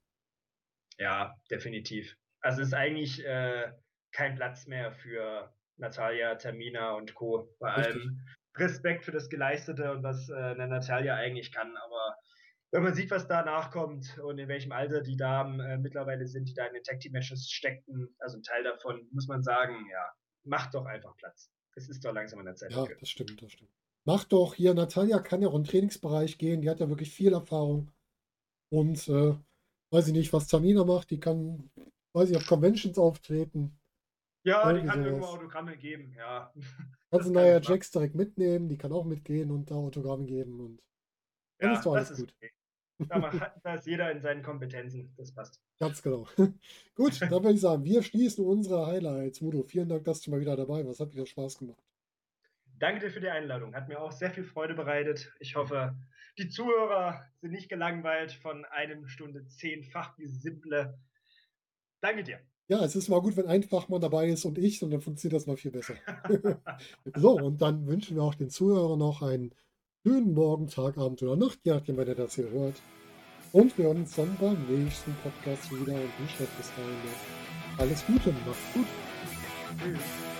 Ja, definitiv. Also es ist eigentlich äh, kein Platz mehr für Natalia, Tamina und Co. Bei Richtig. allem Respekt für das Geleistete und was äh, eine Natalia eigentlich kann, aber wenn man sieht, was danach kommt und in welchem Alter die Damen äh, mittlerweile sind, die da in den Tag Team Matches steckten, also ein Teil davon, muss man sagen, ja, macht doch einfach Platz. Es ist doch langsam an der Zeit. Ja, das stimmt, das stimmt. Macht doch hier, Natalia kann ja auch im Trainingsbereich gehen, die hat ja wirklich viel Erfahrung. Und äh, weiß ich nicht, was Tamina macht, die kann, weiß ich, auf Conventions auftreten. Ja, Irgendwie die kann sowas. irgendwo Autogramme geben, ja. Kannst du nachher Jax direkt mitnehmen, die kann auch mitgehen und da Autogramme geben und dann ja, ist doch alles gut. Okay. Da ist jeder in seinen Kompetenzen. Das passt. Ganz genau. Gut, dann würde ich sagen, wir schließen unsere Highlights. Mudo, vielen Dank, dass du mal wieder dabei warst. Hat wieder Spaß gemacht. Danke dir für die Einladung. Hat mir auch sehr viel Freude bereitet. Ich hoffe, die Zuhörer sind nicht gelangweilt von einem Stunde zehnfach wie simple. Danke dir. Ja, es ist mal gut, wenn ein Fachmann dabei ist und ich, und dann funktioniert das mal viel besser. so, und dann wünschen wir auch den Zuhörern noch einen schönen Morgen, Tag, Abend oder Nacht, je nachdem, wenn ihr das hier hört. Und wir hören uns dann beim nächsten Podcast wieder und wünschen euch bis dahin alles Gute, macht's gut. Tschüss.